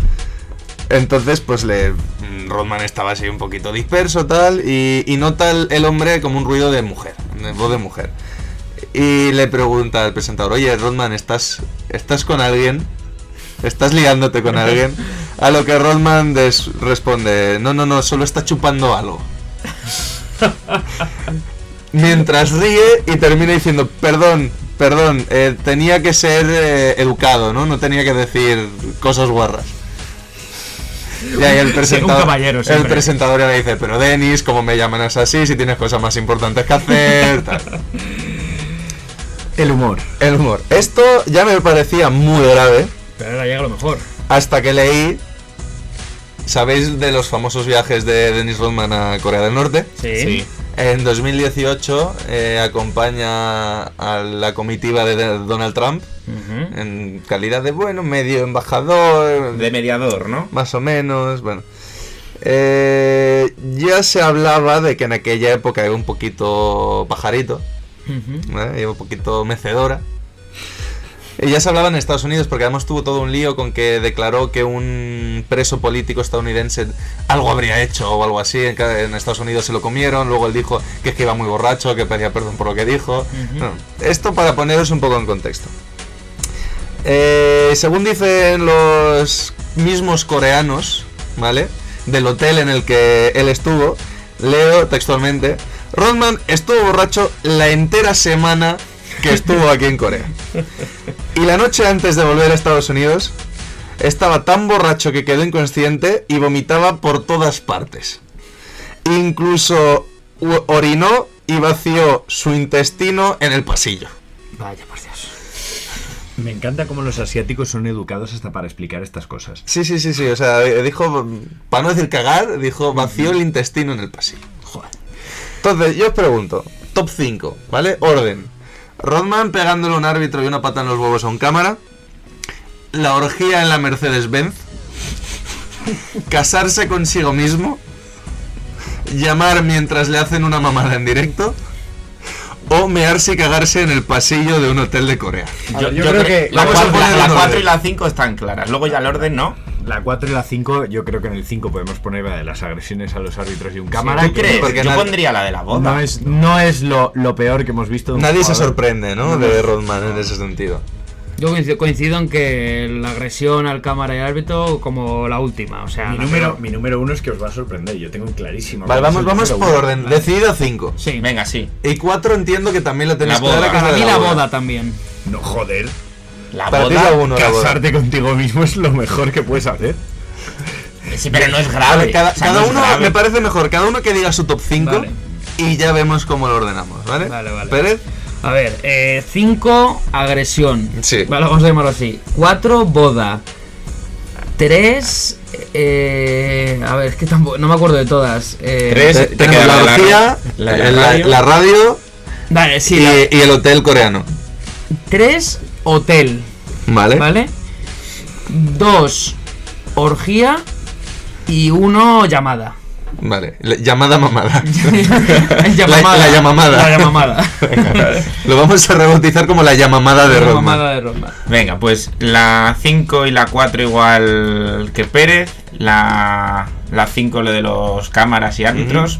Speaker 5: Entonces, pues le mm, Rodman estaba así un poquito disperso tal y, nota el, hombre como un ruido de mujer, de voz de mujer. Y le pregunta al presentador, oye Rodman, ¿estás, ¿estás con alguien? ¿Estás liándote con alguien? A lo que Rodman responde, no, no, no, solo está chupando algo. Mientras ríe y termina diciendo, perdón, perdón, eh, tenía que ser eh, educado, ¿no? No tenía que decir cosas guarras. Y ahí el presentador,
Speaker 2: caballero
Speaker 5: el presentador ya le dice, pero Denis, ¿cómo me llaman así? Si tienes cosas más importantes que hacer. tal".
Speaker 7: El humor.
Speaker 5: El humor. Esto ya me parecía muy grave
Speaker 2: Pero ahora llega lo mejor.
Speaker 5: hasta que leí. ¿Sabéis de los famosos viajes de Dennis Rodman a Corea del Norte?
Speaker 2: Sí.
Speaker 5: En 2018 eh, acompaña a la comitiva de Donald Trump en calidad de, bueno, medio embajador,
Speaker 6: De mediador, ¿no?
Speaker 5: más o menos, bueno. Eh, ya se hablaba de que en aquella época era un poquito pajarito. ¿eh? iba un poquito mecedora. Y ya se hablaba en Estados Unidos porque además tuvo todo un lío con que declaró que un preso político estadounidense algo habría hecho o algo así. En, Estados Unidos se lo comieron, luego él dijo que es que iba muy borracho, que pedía perdón por lo que dijo. Bueno, esto para poneros un poco en contexto. Eh, según dicen los mismos coreanos, ¿vale? Del hotel en el que él estuvo, leo textualmente, Rodman estuvo borracho la entera semana que estuvo aquí en Corea. Y la noche antes de volver a Estados Unidos, estaba tan borracho que quedó inconsciente y vomitaba por todas partes. Incluso orinó y vació su intestino en el pasillo.
Speaker 2: Vaya, por Dios.
Speaker 7: Me encanta cómo los asiáticos son educados hasta para explicar estas cosas.
Speaker 5: Sí, sí, sí, sí. O sea, eh, dijo, para no decir cagar, dijo vació el intestino en el pasillo.
Speaker 2: Joder.
Speaker 5: Entonces, yo os pregunto, top 5, ¿vale? Orden. Rodman pegándole a un árbitro y una pata en los huevos a un cámara. La orgía en la Mercedes-Benz. casarse consigo mismo, llamar mientras le hacen una mamada en directo, o mearse y cagarse en el pasillo de un hotel de Corea.
Speaker 7: Yo, yo creo que
Speaker 6: la
Speaker 5: vamos a
Speaker 6: 4
Speaker 5: poner en
Speaker 6: la,
Speaker 5: orden.
Speaker 6: y la 5 están claras. Luego ya el orden no.
Speaker 7: La 4 y la 5, yo creo que en el 5 podemos poner la de las agresiones a los árbitros y un cámara.
Speaker 6: ¿Tú
Speaker 7: que
Speaker 6: crees?
Speaker 5: porque
Speaker 6: Yo
Speaker 5: nadie-
Speaker 6: pondría la de la boda.
Speaker 7: No es, no es lo, lo peor que hemos visto. de
Speaker 5: Nadie se sorprende, ¿no? De Rodman en ese sentido.
Speaker 2: Yo coincido, coincido en que la agresión al cámara y al árbitro como la última, o sea,
Speaker 7: Mi
Speaker 2: la
Speaker 7: número, mi número uno es que os va a sorprender. Yo tengo clarísimo.
Speaker 5: Vale, vamos, vamos por
Speaker 7: uno.
Speaker 5: orden. Decidido 5.
Speaker 2: Sí,
Speaker 6: Venga, sí.
Speaker 5: Y 4 entiendo que también lo tenéis
Speaker 6: La boda.
Speaker 5: clara, que
Speaker 2: Para mí la boda también.
Speaker 7: No, joder.
Speaker 6: La
Speaker 5: Para ti
Speaker 6: boda.
Speaker 5: es la 1 la boda.
Speaker 7: Casarte contigo mismo es lo mejor que puedes hacer.
Speaker 6: Sí, pero no es grave.
Speaker 5: ver, cada,
Speaker 6: O sea,
Speaker 5: cada
Speaker 6: no es
Speaker 5: uno
Speaker 6: grave.
Speaker 5: me parece mejor, cada uno que diga su top 5
Speaker 2: Vale.
Speaker 5: y ya vemos cómo lo ordenamos, ¿vale?
Speaker 2: Vale, vale.
Speaker 5: Pérez,
Speaker 2: A ver, 5 agresión.
Speaker 5: Sí.
Speaker 2: Vale, vamos a llamarlo así. 4 boda. 3 a ver, es que tampoco no me acuerdo de todas. Eh,
Speaker 6: Tres.
Speaker 5: te-
Speaker 6: te queda
Speaker 5: la
Speaker 6: la de la radio.
Speaker 5: la radio
Speaker 2: Vale, sí,
Speaker 5: y, y el hotel coreano.
Speaker 2: 3 hotel,
Speaker 5: ¿Vale?
Speaker 2: ¿vale? 2 orgía y 1 llamada.
Speaker 5: Vale. La- Llamada mamada.
Speaker 2: Llamamada.
Speaker 5: la llamamada.
Speaker 2: La llamamada.
Speaker 5: Lo vamos a rebautizar como la llamamada de
Speaker 2: La llamamada de Rodman.
Speaker 6: Venga, pues la 5 y la 4 igual que Pérez. La 5 lo de los cámaras y árbitros.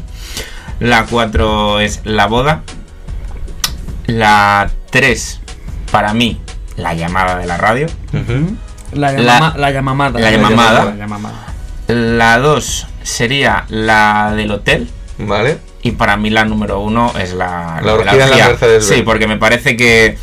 Speaker 6: La 4 es la boda. La 3, para mí, la llamada de la radio.
Speaker 2: La,
Speaker 6: La-
Speaker 2: llamama- la llamamada.
Speaker 6: la llamamada.
Speaker 2: La llamamada.
Speaker 6: La 2 sería la del hotel.
Speaker 5: Vale.
Speaker 6: Y para mí la número uno es la,
Speaker 5: La
Speaker 6: de
Speaker 5: orgía en la
Speaker 6: orgía. Sí, porque me parece que,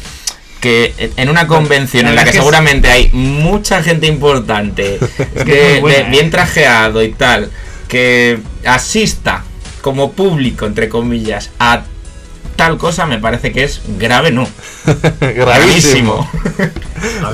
Speaker 6: que en una convención en la que seguramente hay mucha gente importante,
Speaker 2: que buena,
Speaker 6: de-
Speaker 2: ¿eh?
Speaker 6: bien trajeado y tal, que asista como público, entre comillas, a tal cosa, me parece que es grave, no.
Speaker 5: Gravísimo.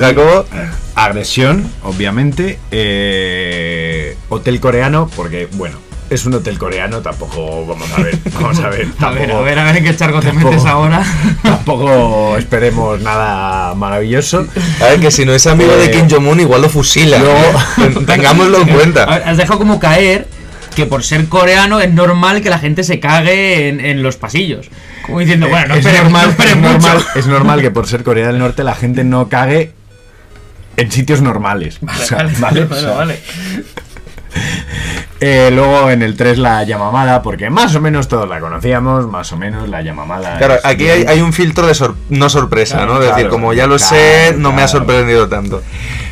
Speaker 5: Jacobo.
Speaker 7: Agresión, obviamente. eh, hotel coreano, porque, bueno, es un hotel coreano, tampoco. Vamos a ver, vamos a ver.
Speaker 2: A ver, a ver, a ver en qué charco te metes ahora.
Speaker 7: Tampoco esperemos nada maravilloso.
Speaker 5: A ver, que si no es amigo de
Speaker 7: Eh,
Speaker 5: Kim Jong-un, igual lo fusila.
Speaker 7: luego-
Speaker 5: Tengámoslo en
Speaker 2: A
Speaker 5: cuenta.
Speaker 2: ver, Has dejado como caer que por ser coreano es normal que la gente se cague en, en los pasillos. Como diciendo, bueno, no
Speaker 7: es,
Speaker 2: esperes-
Speaker 7: normal,
Speaker 2: no esperes
Speaker 7: es,
Speaker 2: mucho.
Speaker 7: normal, es normal que por ser Corea del Norte la gente no cague en sitios normales. O sea,
Speaker 2: Vale,
Speaker 7: ¿vale?
Speaker 2: vale,
Speaker 7: O sea,
Speaker 2: vale.
Speaker 7: eh, luego en el 3 la llamamada, porque más o menos todos la conocíamos, más o menos la llamamada.
Speaker 5: Claro, aquí hay, hay un filtro de sor- no sorpresa,
Speaker 7: Claro,
Speaker 5: ¿no? Es decir, como ya lo
Speaker 7: claro,
Speaker 5: sé, no me ha sorprendido tanto.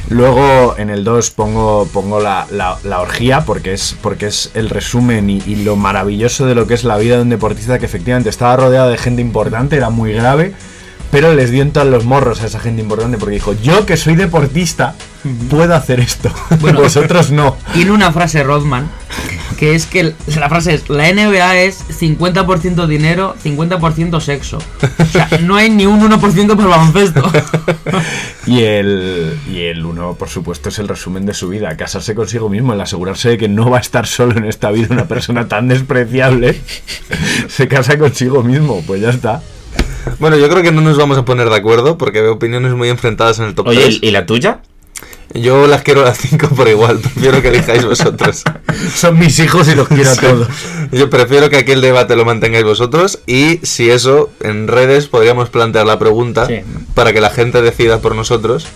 Speaker 7: Luego en el 2 pongo, pongo la, la- la orgía porque es, porque es el resumen y, y lo maravilloso de lo que es la vida de un deportista que efectivamente estaba rodeado de gente importante, era muy grave, pero les dio en todos los morros a esa gente importante porque dijo, yo que soy deportista puedo hacer esto,
Speaker 2: Bueno.
Speaker 7: vosotros no.
Speaker 2: Tiene una frase Rodman que es que la frase es la NBA es 50% dinero, 50% sexo. O sea, no hay ni un 1% para el baloncesto.
Speaker 7: Y el, y el uno, por supuesto, es el resumen de su vida, casarse consigo mismo, el asegurarse de que no va a estar solo en esta vida una persona tan despreciable, se casa consigo mismo, pues ya está.
Speaker 5: Bueno, yo creo que no nos vamos a poner de acuerdo porque veo opiniones muy enfrentadas en el top
Speaker 6: Oye,
Speaker 5: 3.
Speaker 6: ¿y la tuya?
Speaker 5: Yo las quiero a las 5 por igual, prefiero que elijáis vosotros.
Speaker 7: Son mis hijos y los quiero a todos.
Speaker 5: Yo prefiero que aquí el debate lo mantengáis vosotros y si eso, en redes podríamos plantear la pregunta
Speaker 2: Sí.
Speaker 5: para que la gente decida por nosotros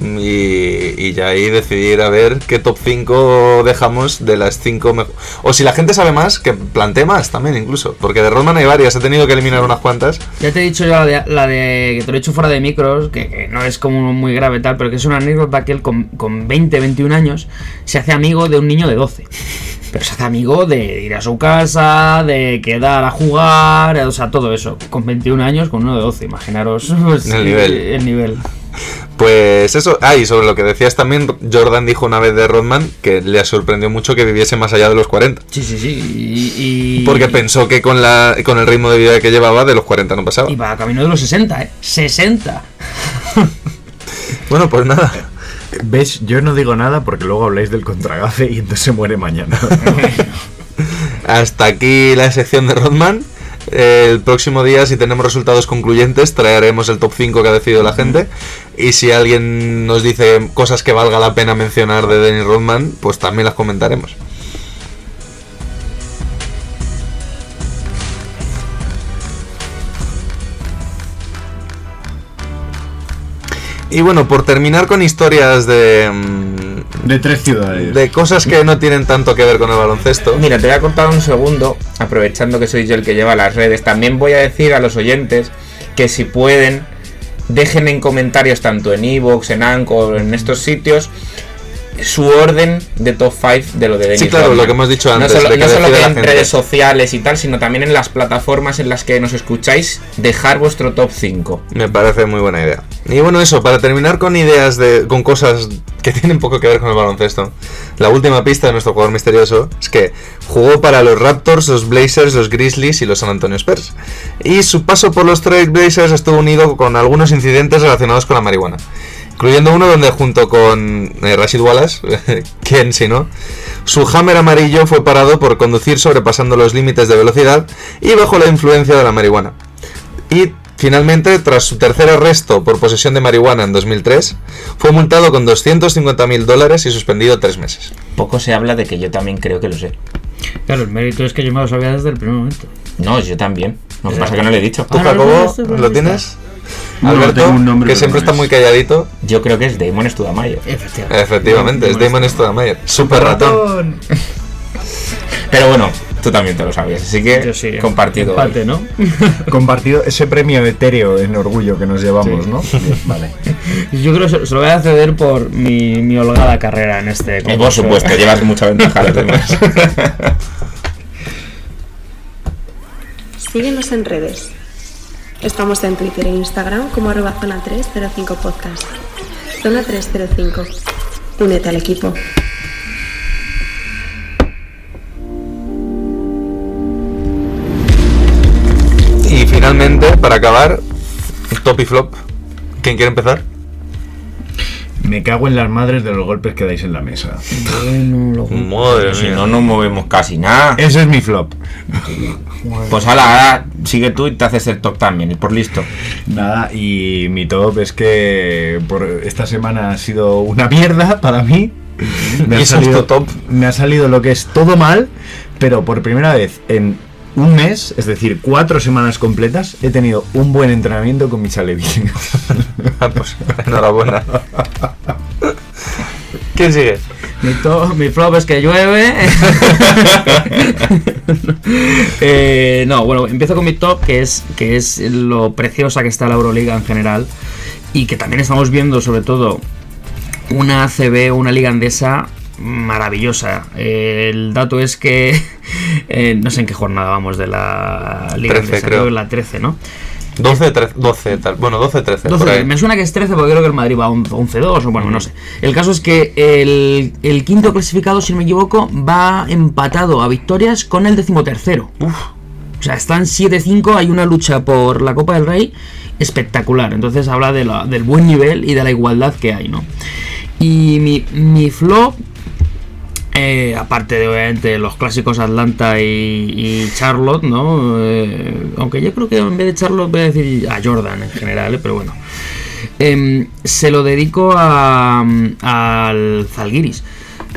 Speaker 5: y, y ya ahí decidir a ver qué top 5 dejamos de las 5 mejores. O si la gente sabe más, que plantee más también incluso, porque de Rodman hay varias, he tenido que eliminar unas cuantas.
Speaker 2: Ya te he dicho yo la de, la de que te lo he hecho fuera de micros, que, que no es como muy grave tal, pero que es una anécdota que él con, con 20, 21 años se hace amigo de un niño de 12. Pero se hace amigo de ir a su casa, de quedar a jugar, o sea, todo eso. Con 21 años, con uno de 12, imaginaros pues,
Speaker 5: El nivel.
Speaker 2: El nivel.
Speaker 5: Pues eso, ah, y sobre lo que decías también, Jordan dijo una vez de Rodman que le sorprendió mucho que viviese más allá de los 40.
Speaker 2: Sí, sí, sí. Y, y-
Speaker 5: Porque pensó que con, la, con el ritmo de vida que llevaba, de los 40 no pasaba.
Speaker 2: Y va camino de los 60, ¿eh? 60.
Speaker 5: Bueno, pues nada.
Speaker 7: ¿Ves? Yo no digo nada porque luego habláis del contragafe y entonces se muere mañana.
Speaker 5: Hasta aquí la sección de Rodman. El próximo día, si tenemos resultados concluyentes, traeremos el top 5 que ha decidido la gente. Y si alguien nos dice cosas que valga la pena mencionar de Dennis Rodman, pues también las comentaremos. Y bueno, por terminar con historias de, mm,
Speaker 7: De tres ciudades.
Speaker 5: de cosas que no tienen tanto que ver con el baloncesto.
Speaker 6: Mira, te voy a contar un segundo, aprovechando que soy yo el que lleva las redes. También voy a decir a los oyentes que si pueden, dejen en comentarios tanto en Evox, en Anchor, en estos sitios, su orden de top 5 de lo de Dennis
Speaker 5: Sí, claro,
Speaker 6: Rodman.
Speaker 5: lo que hemos dicho antes,
Speaker 6: No solo,
Speaker 5: de que
Speaker 6: no solo
Speaker 5: decida
Speaker 6: que
Speaker 5: la
Speaker 6: en
Speaker 5: gente.
Speaker 6: redes sociales y tal, sino también en las plataformas en las que nos escucháis, dejar vuestro top 5.
Speaker 5: Me parece muy buena idea. Y bueno, eso, para terminar con ideas de. con cosas que tienen poco que ver con el baloncesto. La última pista de nuestro jugador misterioso es que jugó para los Raptors, los Blazers, los Grizzlies y los San Antonio Spurs. Y su paso por los Trail Blazers estuvo unido con algunos incidentes relacionados con la marihuana. Incluyendo uno donde junto con eh, Rashid Wallace, ¿quién si no? Su Hammer amarillo fue parado por conducir sobrepasando los límites de velocidad y bajo la influencia de la marihuana. Y finalmente, tras su tercer arresto por posesión de marihuana en 2003, fue multado con 250 mil dólares y suspendido tres meses.
Speaker 6: Poco se habla de que yo también creo que lo sé.
Speaker 2: Claro, el mérito es que yo me lo sabía desde el primer momento.
Speaker 6: No, yo también. Lo que pasa es que no lo he dicho.
Speaker 5: ¿Tú, Jacobo, lo tienes?
Speaker 7: No,
Speaker 5: Alberto,
Speaker 7: tengo un nombre,
Speaker 5: que siempre
Speaker 7: no
Speaker 5: está
Speaker 7: es.
Speaker 5: muy calladito.
Speaker 6: Yo creo que es Damon Studamayo.
Speaker 2: Efectivamente.
Speaker 5: Efectivamente, es Damon Stoudemire. Super ratón.
Speaker 6: Pero bueno, tú también te lo sabías, así que
Speaker 2: Yo sí.
Speaker 6: compartido.
Speaker 2: Empate, ¿no?
Speaker 7: Compartido ese premio etéreo en orgullo que nos llevamos,
Speaker 2: Sí.
Speaker 7: ¿no? Bien, vale.
Speaker 2: Yo creo que se, lo voy a ceder por mi, mi holgada carrera en este
Speaker 6: Eh, por
Speaker 2: concurso.
Speaker 6: supuesto, llevas mucha ventaja a los demás.
Speaker 8: Síguenos en redes. Estamos en Twitter e Instagram como arroba zona 305 podcast. Zona 305. Únete al equipo.
Speaker 5: Finalmente, para acabar, top y flop. ¿Quién quiere empezar?
Speaker 7: Me cago en las madres de los golpes que dais en la mesa.
Speaker 2: Bueno,
Speaker 5: Madre
Speaker 6: si
Speaker 5: mía.
Speaker 6: no, no movemos casi nada.
Speaker 7: Ese es mi flop.
Speaker 6: Pues ala, ahora sigue tú y te haces el top también, y por listo.
Speaker 7: Nada, y mi top es que por esta semana ha sido una mierda para mí. Me
Speaker 5: ¿Y
Speaker 7: ha,
Speaker 5: eso es
Speaker 7: salido,
Speaker 5: top?
Speaker 7: me ha salido lo que es todo mal, pero por primera vez en un mes, es decir, cuatro semanas completas, he tenido un buen entrenamiento con mi Chalevi.
Speaker 5: Ah, pues enhorabuena. ¿Quién sigue?
Speaker 2: Mi, to- mi flop es que llueve. Eh, no, bueno, empiezo con mi top, que es, que es lo preciosa que está la Euroliga en general. Y que también estamos viendo, sobre todo, una ACB, una liga andesa maravillosa. Eh, el dato es que. eh, no sé en qué jornada vamos de la liga
Speaker 5: 13
Speaker 2: andesa,
Speaker 5: creo.
Speaker 2: que la 13, ¿no?
Speaker 5: 12, 13, 12, tal. Bueno, 12, 13.
Speaker 2: 12,
Speaker 5: por ahí.
Speaker 2: me suena que es 13 porque creo que el Madrid va a 11-2 o bueno, no sé. El caso es que el, el quinto clasificado, si no me equivoco, va empatado a victorias con el decimotercero. Uf. O sea, están 7-5, hay una lucha por la Copa del Rey espectacular. Entonces habla de la- del buen nivel y de la igualdad que hay, ¿no? Y mi, mi flop, eh, aparte de obviamente los clásicos Atlanta y, y Charlotte, ¿no? Eh, aunque yo creo que en vez de Charlotte voy a decir a Jordan en general, ¿eh? pero bueno. Em, se lo dedico a, al Zalgiris,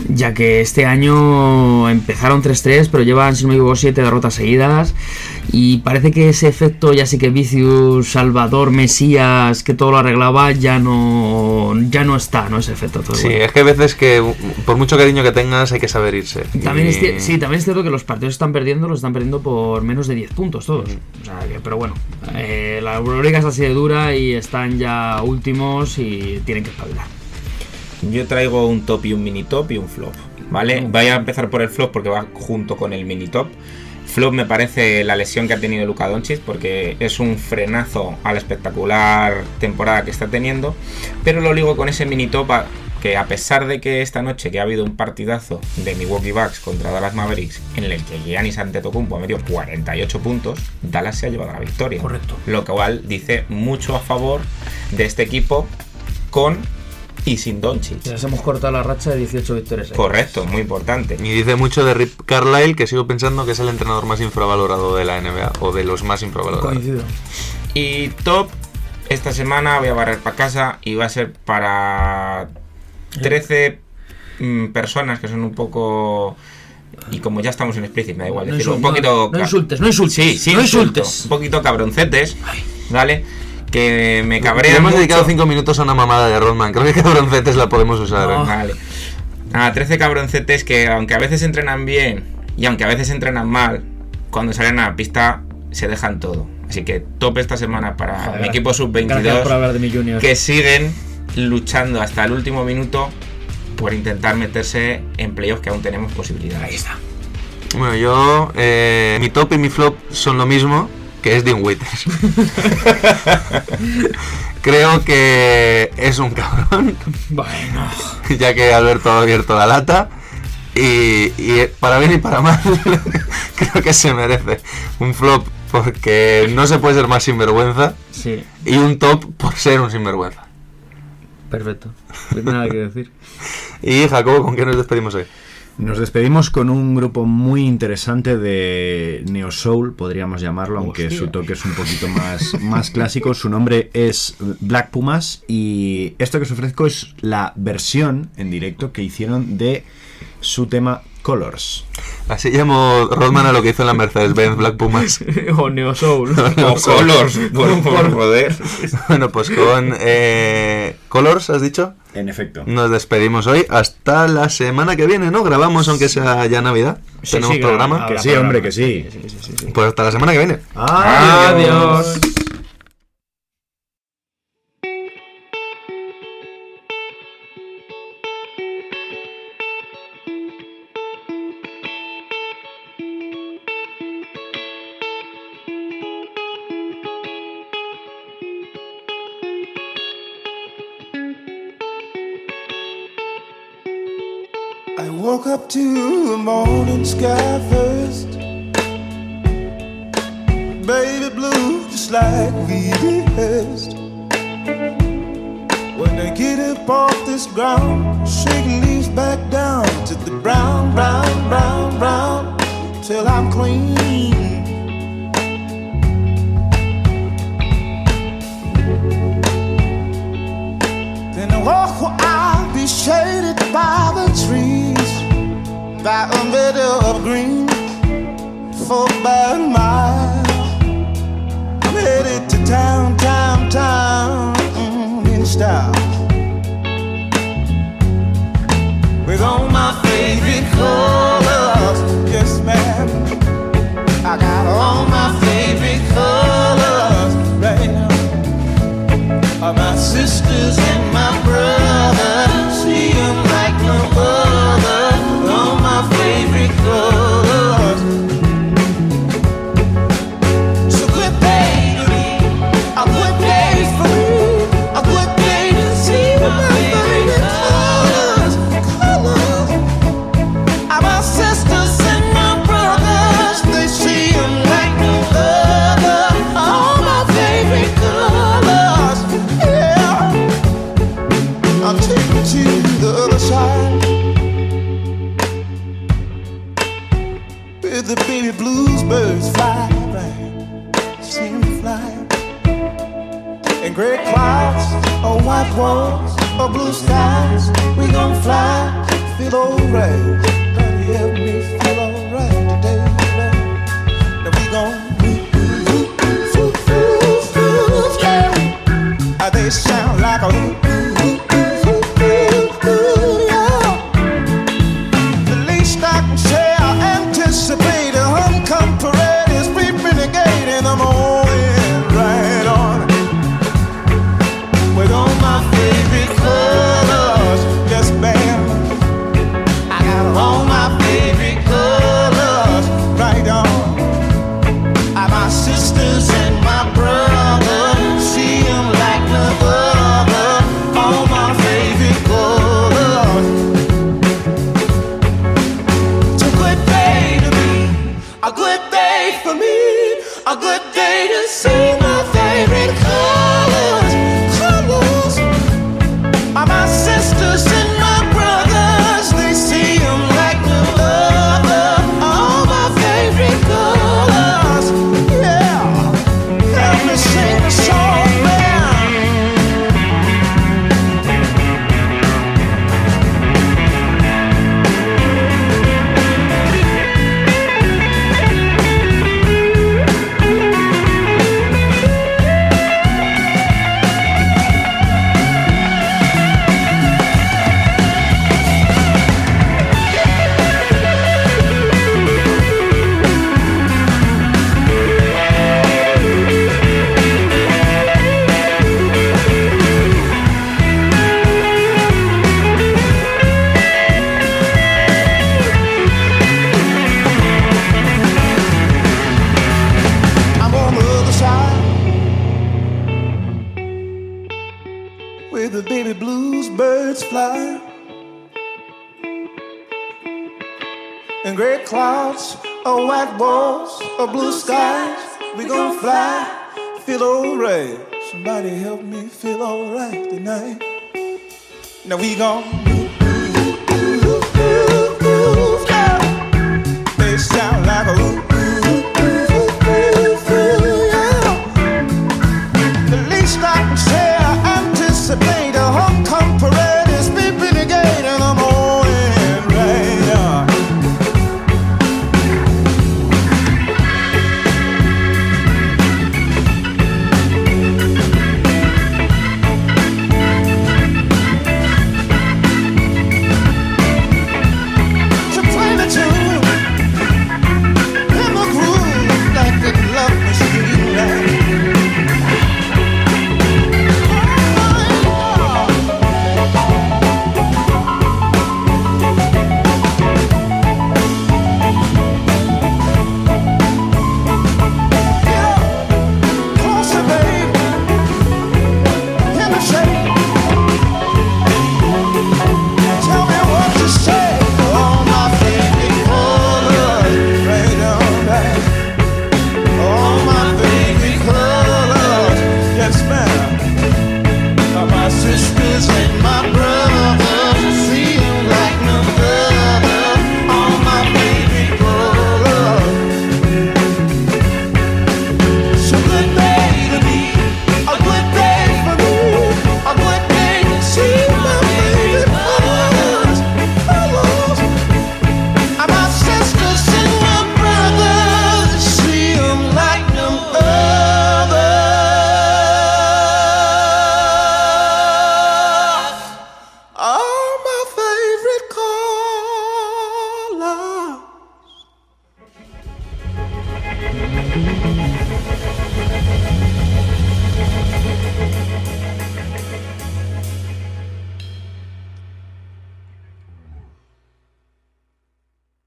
Speaker 2: ya que este año empezaron 3-3, pero llevan, si no me equivoco, 7 derrotas seguidas. Y parece que ese efecto, ya sí que Vicius, Salvador, Mesías, que todo lo arreglaba, ya no, ya no está, ¿no? Ese efecto. Entonces,
Speaker 5: Sí,
Speaker 2: bueno.
Speaker 5: es que hay veces que por mucho cariño que tengas hay que saber irse.
Speaker 2: También
Speaker 5: Y-
Speaker 2: es, cier- sí, también es cierto que los partidos están perdiendo, los están perdiendo por menos de 10 puntos todos. O sea, que- pero bueno, eh, la Euroliga es así de dura y están ya últimos y tienen que espabilar.
Speaker 6: Yo traigo un top y un mini top y un flop. ¿Vale? Voy a empezar por el flop porque va junto con el mini top. Flop me parece la lesión que ha tenido Luka Doncic porque es un frenazo a la espectacular temporada que está teniendo. Pero lo ligo con ese mini top a- que a pesar de que esta noche que ha habido un partidazo de Milwaukee Bucks contra Dallas Mavericks en el que Giannis Antetokounmpo ha metido 48 puntos, Dallas se ha llevado la victoria.
Speaker 2: Correcto.
Speaker 6: Lo cual dice mucho a favor de este equipo con y sin Doncic.
Speaker 2: Ya nos hemos cortado la racha de 18 victorias.
Speaker 6: Correcto, muy importante.
Speaker 5: Y dice mucho de Rip Carlisle, que sigo pensando que es el entrenador más infravalorado de la NBA, o de los más infravalorados.
Speaker 2: Coincido.
Speaker 6: Y top, esta semana voy a barrer para casa y va a ser para 13 mm, personas que son un poco... Y como ya estamos en explicit, me da igual
Speaker 2: No
Speaker 6: decirlo, un poquito...
Speaker 2: no, insultes, no insultes,
Speaker 6: Sí, sí,
Speaker 2: no
Speaker 6: insulto.
Speaker 2: insultes.
Speaker 6: Un poquito cabroncetes, ¿vale? Que me
Speaker 5: Le
Speaker 6: cabrean
Speaker 5: hemos
Speaker 6: mucho.
Speaker 5: dedicado 5 minutos a una mamada de Rodman. Creo que cabroncetes la podemos usar.
Speaker 2: No.
Speaker 5: ¿eh?
Speaker 6: Vale. Nada, 13 cabroncetes que aunque a veces entrenan bien y aunque a veces entrenan mal, cuando salen a la pista se dejan todo. Así que top esta semana para
Speaker 2: Joder,
Speaker 6: mi equipo
Speaker 2: Gracias por
Speaker 6: sub-22
Speaker 2: hablar de mi junior.
Speaker 6: que siguen luchando hasta el último minuto por intentar meterse en playoffs que aún tenemos posibilidades.
Speaker 2: Ahí está.
Speaker 5: Bueno, yo. eh, mi top y mi flop son lo mismo, que es Dean Waiters. Creo que es un cabrón,
Speaker 2: Bueno.
Speaker 5: ya que Alberto ha abierto la lata. Y, y para bien y para mal, creo que se merece un flop porque no se puede ser más sinvergüenza.
Speaker 2: Sí,
Speaker 5: Y un top por ser un sinvergüenza.
Speaker 2: perfecto. No hay nada que decir.
Speaker 5: Y Jacobo, ¿con qué nos despedimos hoy?
Speaker 7: Nos despedimos con un grupo muy interesante de Neo Soul, podríamos llamarlo, aunque
Speaker 2: Hostia.
Speaker 7: su toque es un poquito más, más clásico. Su nombre es Black Pumas y esto que os ofrezco es la versión en directo que hicieron de su tema Colors.
Speaker 5: Así llamo Rodman a lo que hizo en la Mercedes-Benz Black Pumas.
Speaker 2: o Neo Soul.
Speaker 6: O Colors, por, por joder.
Speaker 5: bueno, pues con eh, Colors, ¿has dicho?
Speaker 7: En efecto.
Speaker 5: Nos despedimos hoy hasta la semana que viene, ¿no? Grabamos aunque sea ya Navidad.
Speaker 2: Sí,
Speaker 5: Tenemos
Speaker 2: sí,
Speaker 5: programa.
Speaker 7: Que sí,
Speaker 2: programa.
Speaker 7: hombre, que sí.
Speaker 2: Sí, sí, sí, sí.
Speaker 5: Pues hasta la semana que viene.
Speaker 2: Adiós.
Speaker 9: I sky first. Baby blue, just like we rehearsed. When they get up off this ground, shaking leaves back down to the brown, brown, brown, brown, till I'm clean. Then I walk where I'll be shaded by the trees, by a meadow of green, for about a mile. I'm headed to town, town, town, mm, in style.